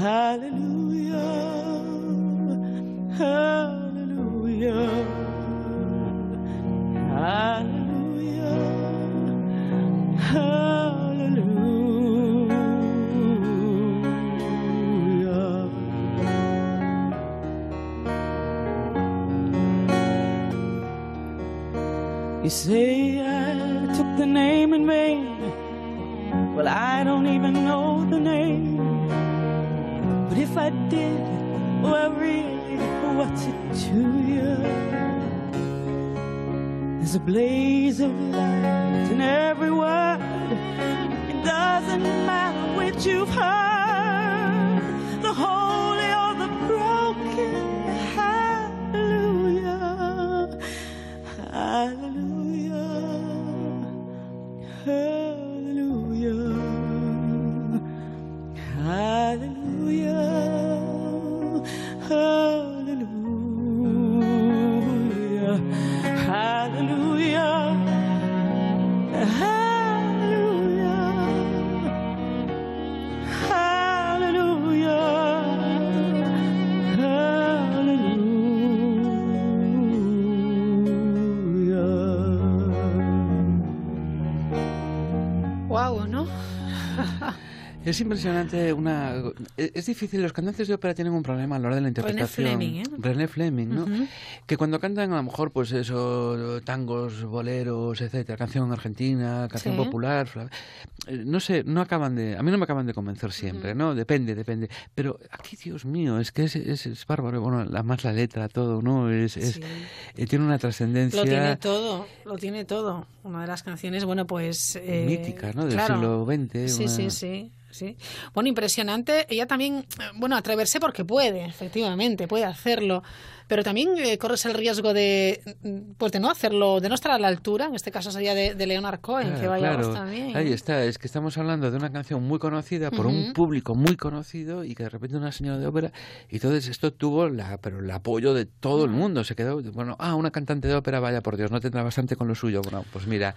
hallelujah, hallelujah, hallelujah, hallelujah. You say I took the name in vain. Well, I don't even know the name. But if I did, well, really, what's it to you? There's a blaze of light in every word. It doesn't matter which you've heard, Es impresionante una... Es es difícil, los cantantes de ópera tienen un problema a la hora de la interpretación. Fleming, ¿eh? René Fleming, ¿no? Que cuando cantan a lo mejor, pues eso, tangos, boleros, etcétera, canción argentina, canción Sí. popular, eh, no sé, no acaban de... A mí no me acaban de convencer siempre, ¿no? Depende, depende. Pero aquí, Dios mío, es que es, es, es bárbaro. Bueno, la, más la letra, todo, ¿no? Es, es, Sí. eh, tiene una trascendencia... Lo tiene todo, lo tiene todo. Una de las canciones, bueno, pues... eh, Mítica, ¿no? Del claro. siglo XX, Sí, una- sí, sí, sí. Bueno, impresionante. Ella también, eh, bueno, atreverse porque puede, efectivamente, puede hacerlo. Pero también eh, corres el riesgo de, pues de no hacerlo, de no estar a la altura, en este caso sería de, de Leonard Cohen, que vaya claro. también. Ahí está, es que estamos hablando de una canción muy conocida por un público muy conocido y que de repente una señora de ópera y entonces esto tuvo la, pero el apoyo de todo el mundo, se quedó, bueno, ah, una cantante de ópera, vaya por Dios, no tendrá bastante con lo suyo. Bueno, pues mira,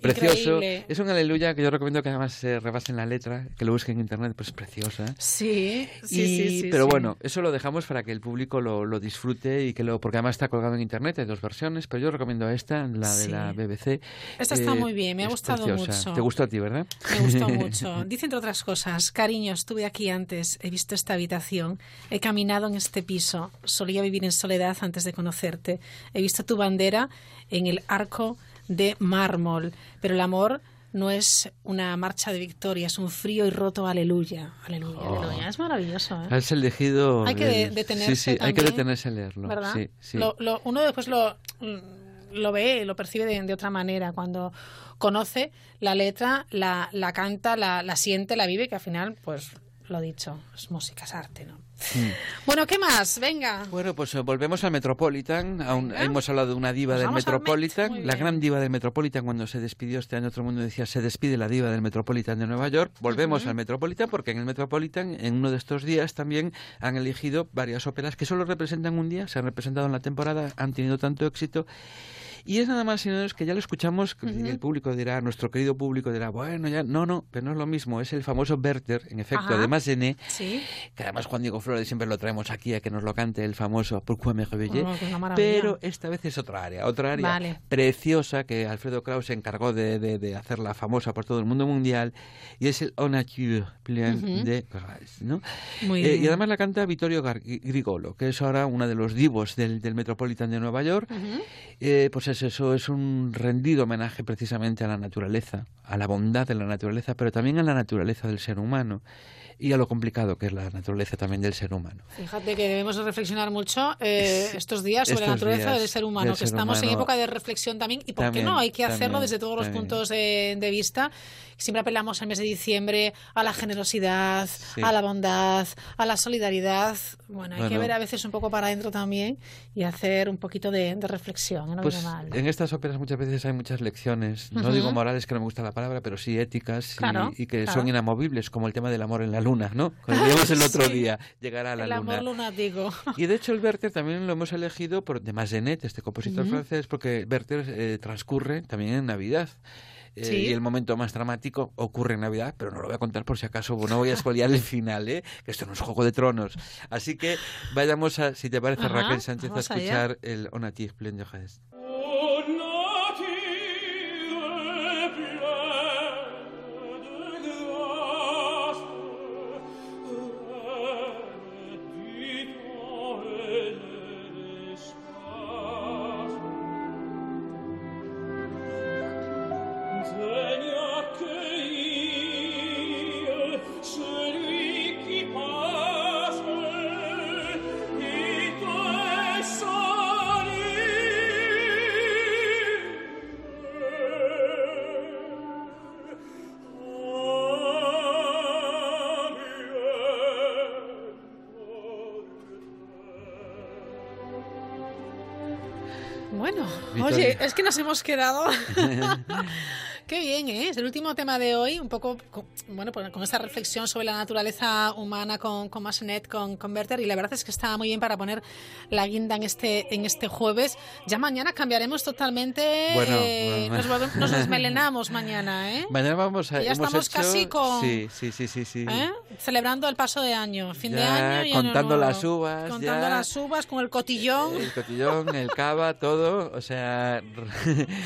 precioso. Increíble. Es un aleluya que yo recomiendo que además se rebasen la letra, que lo busquen en internet, pues es preciosa. Sí, sí, Y- sí, sí. pero sí. bueno, eso lo dejamos para que el público lo, lo disfrute y que lo, porque además está colgado en internet, hay dos versiones, pero yo recomiendo esta, la de Sí. la BBC. Esta está Eh, muy bien, me ha gustado mucho. Te gustó a ti, ¿verdad? Me gustó mucho. Dice entre otras cosas, cariño, estuve aquí antes, he visto esta habitación, he caminado en este piso, solía vivir en soledad antes de conocerte, he visto tu bandera en el arco de mármol, pero el amor no es una marcha de victoria, es un frío y roto aleluya. Aleluya, Oh. aleluya. Es maravilloso. ¿eh? Has elegido. Hay que de- detenerse Sí, sí, hay que detenerse a leerlo. ¿verdad? Sí, sí. Lo- lo- uno después lo, lo ve, lo percibe de, de otra manera, cuando conoce la letra, la, la canta, la, la siente, la vive, que al final, pues lo dicho, es música, es arte, ¿no? Mm. Bueno, ¿qué más? Venga. Bueno, pues eh, volvemos al Metropolitan. Aún hemos hablado de una diva del Met, Metropolitan. La gran diva del Metropolitan, cuando se despidió este año, todo el mundo decía se despide la diva del Metropolitan de Nueva York. Volvemos al Metropolitan, porque en el Metropolitan, en uno de estos días, también han elegido varias óperas que solo representan un día, se han representado en la temporada, han tenido tanto éxito. Y es nada más y nada menos que ya lo escuchamos, que Ujú. el público dirá, nuestro querido público dirá, bueno, ya, no, no, pero no es lo mismo, es el famoso Werther, en efecto, Ajá. de Massenet, Sí. que además Juan Diego Flores siempre lo traemos aquí a que nos lo cante el famoso Pourquoi me réveillé, Oh, pero esta vez es otra área, otra área Vale. preciosa que Alfredo Kraus se encargó de, de, de hacerla famosa por todo el mundo mundial y es el On nature plein Ujú. de grâce, ¿no? Muy Eh, bien. y además la canta Vittorio Grigolo, que es ahora uno de los divos del, del Metropolitan de Nueva York. Ujú. Eh, pues es eso, es un rendido homenaje precisamente a la naturaleza, a la bondad de la naturaleza, pero también a la naturaleza del ser humano y a lo complicado que es la naturaleza también del ser humano. Fíjate que debemos de reflexionar mucho eh, estos días sobre la Estos naturaleza días del ser humano, del que ser estamos en humano. época de reflexión también, y por También, qué no, hay que hacerlo también, desde todos los también. puntos de, de vista. Siempre apelamos al mes de diciembre a la generosidad, Sí. a la bondad, a la solidaridad. Bueno, hay que Bueno. ver a veces un poco para adentro también y hacer un poquito de, de reflexión, no Pues mal. en estas óperas muchas veces hay muchas lecciones, no Ujú. digo morales, que no me gusta la palabra, pero sí éticas y- Claro, y, que claro. son inamovibles, como el tema del amor en la luna, ¿no? Como veíamos el otro Sí. día, llegar a la El luna. amor lunático. Y de hecho el Werther también lo hemos elegido por, de Massenet, este compositor francés, porque Werther eh, transcurre también en Navidad. Eh, Sí. Y el momento más dramático ocurre en Navidad, pero no lo voy a contar por si acaso, no voy a espoliar el final, ¿eh? que esto no es Juego de Tronos. Así que vayamos, a, si te parece, Ajá, Raquel Sánchez, a vamos allá. escuchar el On a que nos hemos quedado. Qué bien, ¿eh? Es el último tema de hoy, un poco, con- bueno, pues con esta reflexión sobre la naturaleza humana con, con Massenet, con, con Werther, y la verdad es que está muy bien para poner la guinda en este, en este jueves. Ya mañana cambiaremos totalmente, Bueno, eh, bueno, nos, volvemos- nos desmelenamos mañana, ¿eh? Mañana vamos a... Ya hemos estamos hecho- casi con- Sí, sí, sí, sí. sí. ¿Eh? Celebrando el paso de año, fin de año y contando nuevo. las uvas, Contando ya. las uvas con el cotillón. El cotillón, el cava, todo, o sea...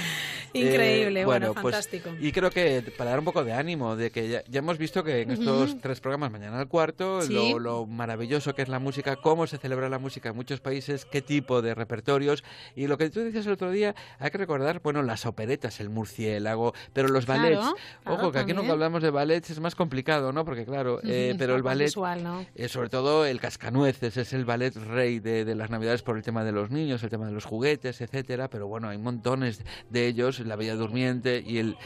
Increíble, eh, bueno, pues, fantástico. y creo que para dar un poco de ánimo, de que ya, ya hemos visto que en estos tres programas, mañana al cuarto, Sí. lo, lo maravilloso que es la música, cómo se celebra la música en muchos países, qué tipo de repertorios, y lo que tú decías el otro día, hay que recordar, bueno, las operetas, el murciélago, pero los ballets, claro, ojo, que aquí nunca hablamos de ballets, es más complicado, ¿no? Porque claro, eh, pero el ballet... visual, ¿no? Eh, sobre todo el cascanueces, es el ballet rey de, de las navidades por el tema de los niños, el tema de los juguetes, etcétera, pero bueno, hay montones de ellos, la Bella Durmiente y el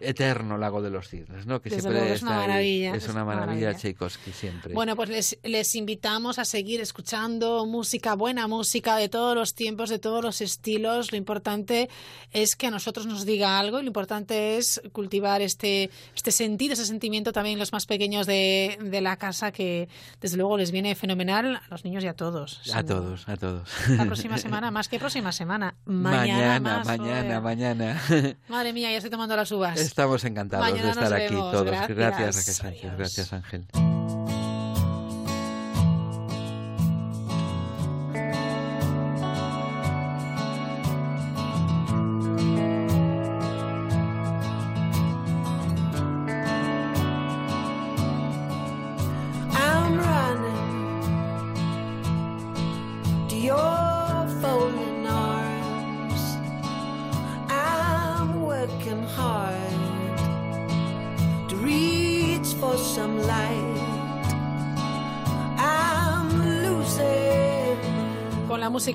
eterno Lago de los Cisnes, ¿no? Que siempre es una maravilla. Es, una maravilla, Tchaikovsky siempre. Bueno, pues les, les invitamos a seguir escuchando música, buena música de todos los tiempos, de todos los estilos. Lo importante es que a nosotros nos diga algo y lo importante es cultivar este, este sentido, ese sentimiento también los más pequeños de, de la casa que desde luego les viene fenomenal a los niños y a todos. A todos, a todos. La próxima semana, más que próxima semana. Mañana, mañana, mañana. Madre mía, ya estoy tomando las uvas. Estamos encantados de estar aquí todos. Gracias, Gracias Sánchez. Gracias, Ángel.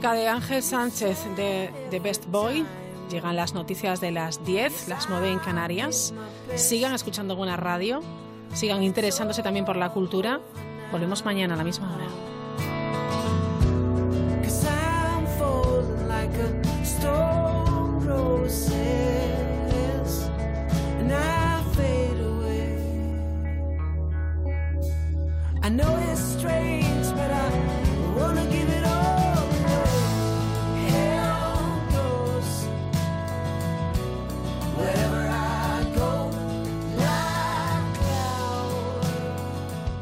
De Ángel Sánchez de The Best Boy. Llegan las noticias de las 10, las 9 en Canarias. Sigan escuchando buena radio, sigan interesándose también por la cultura. Volvemos mañana a la misma hora.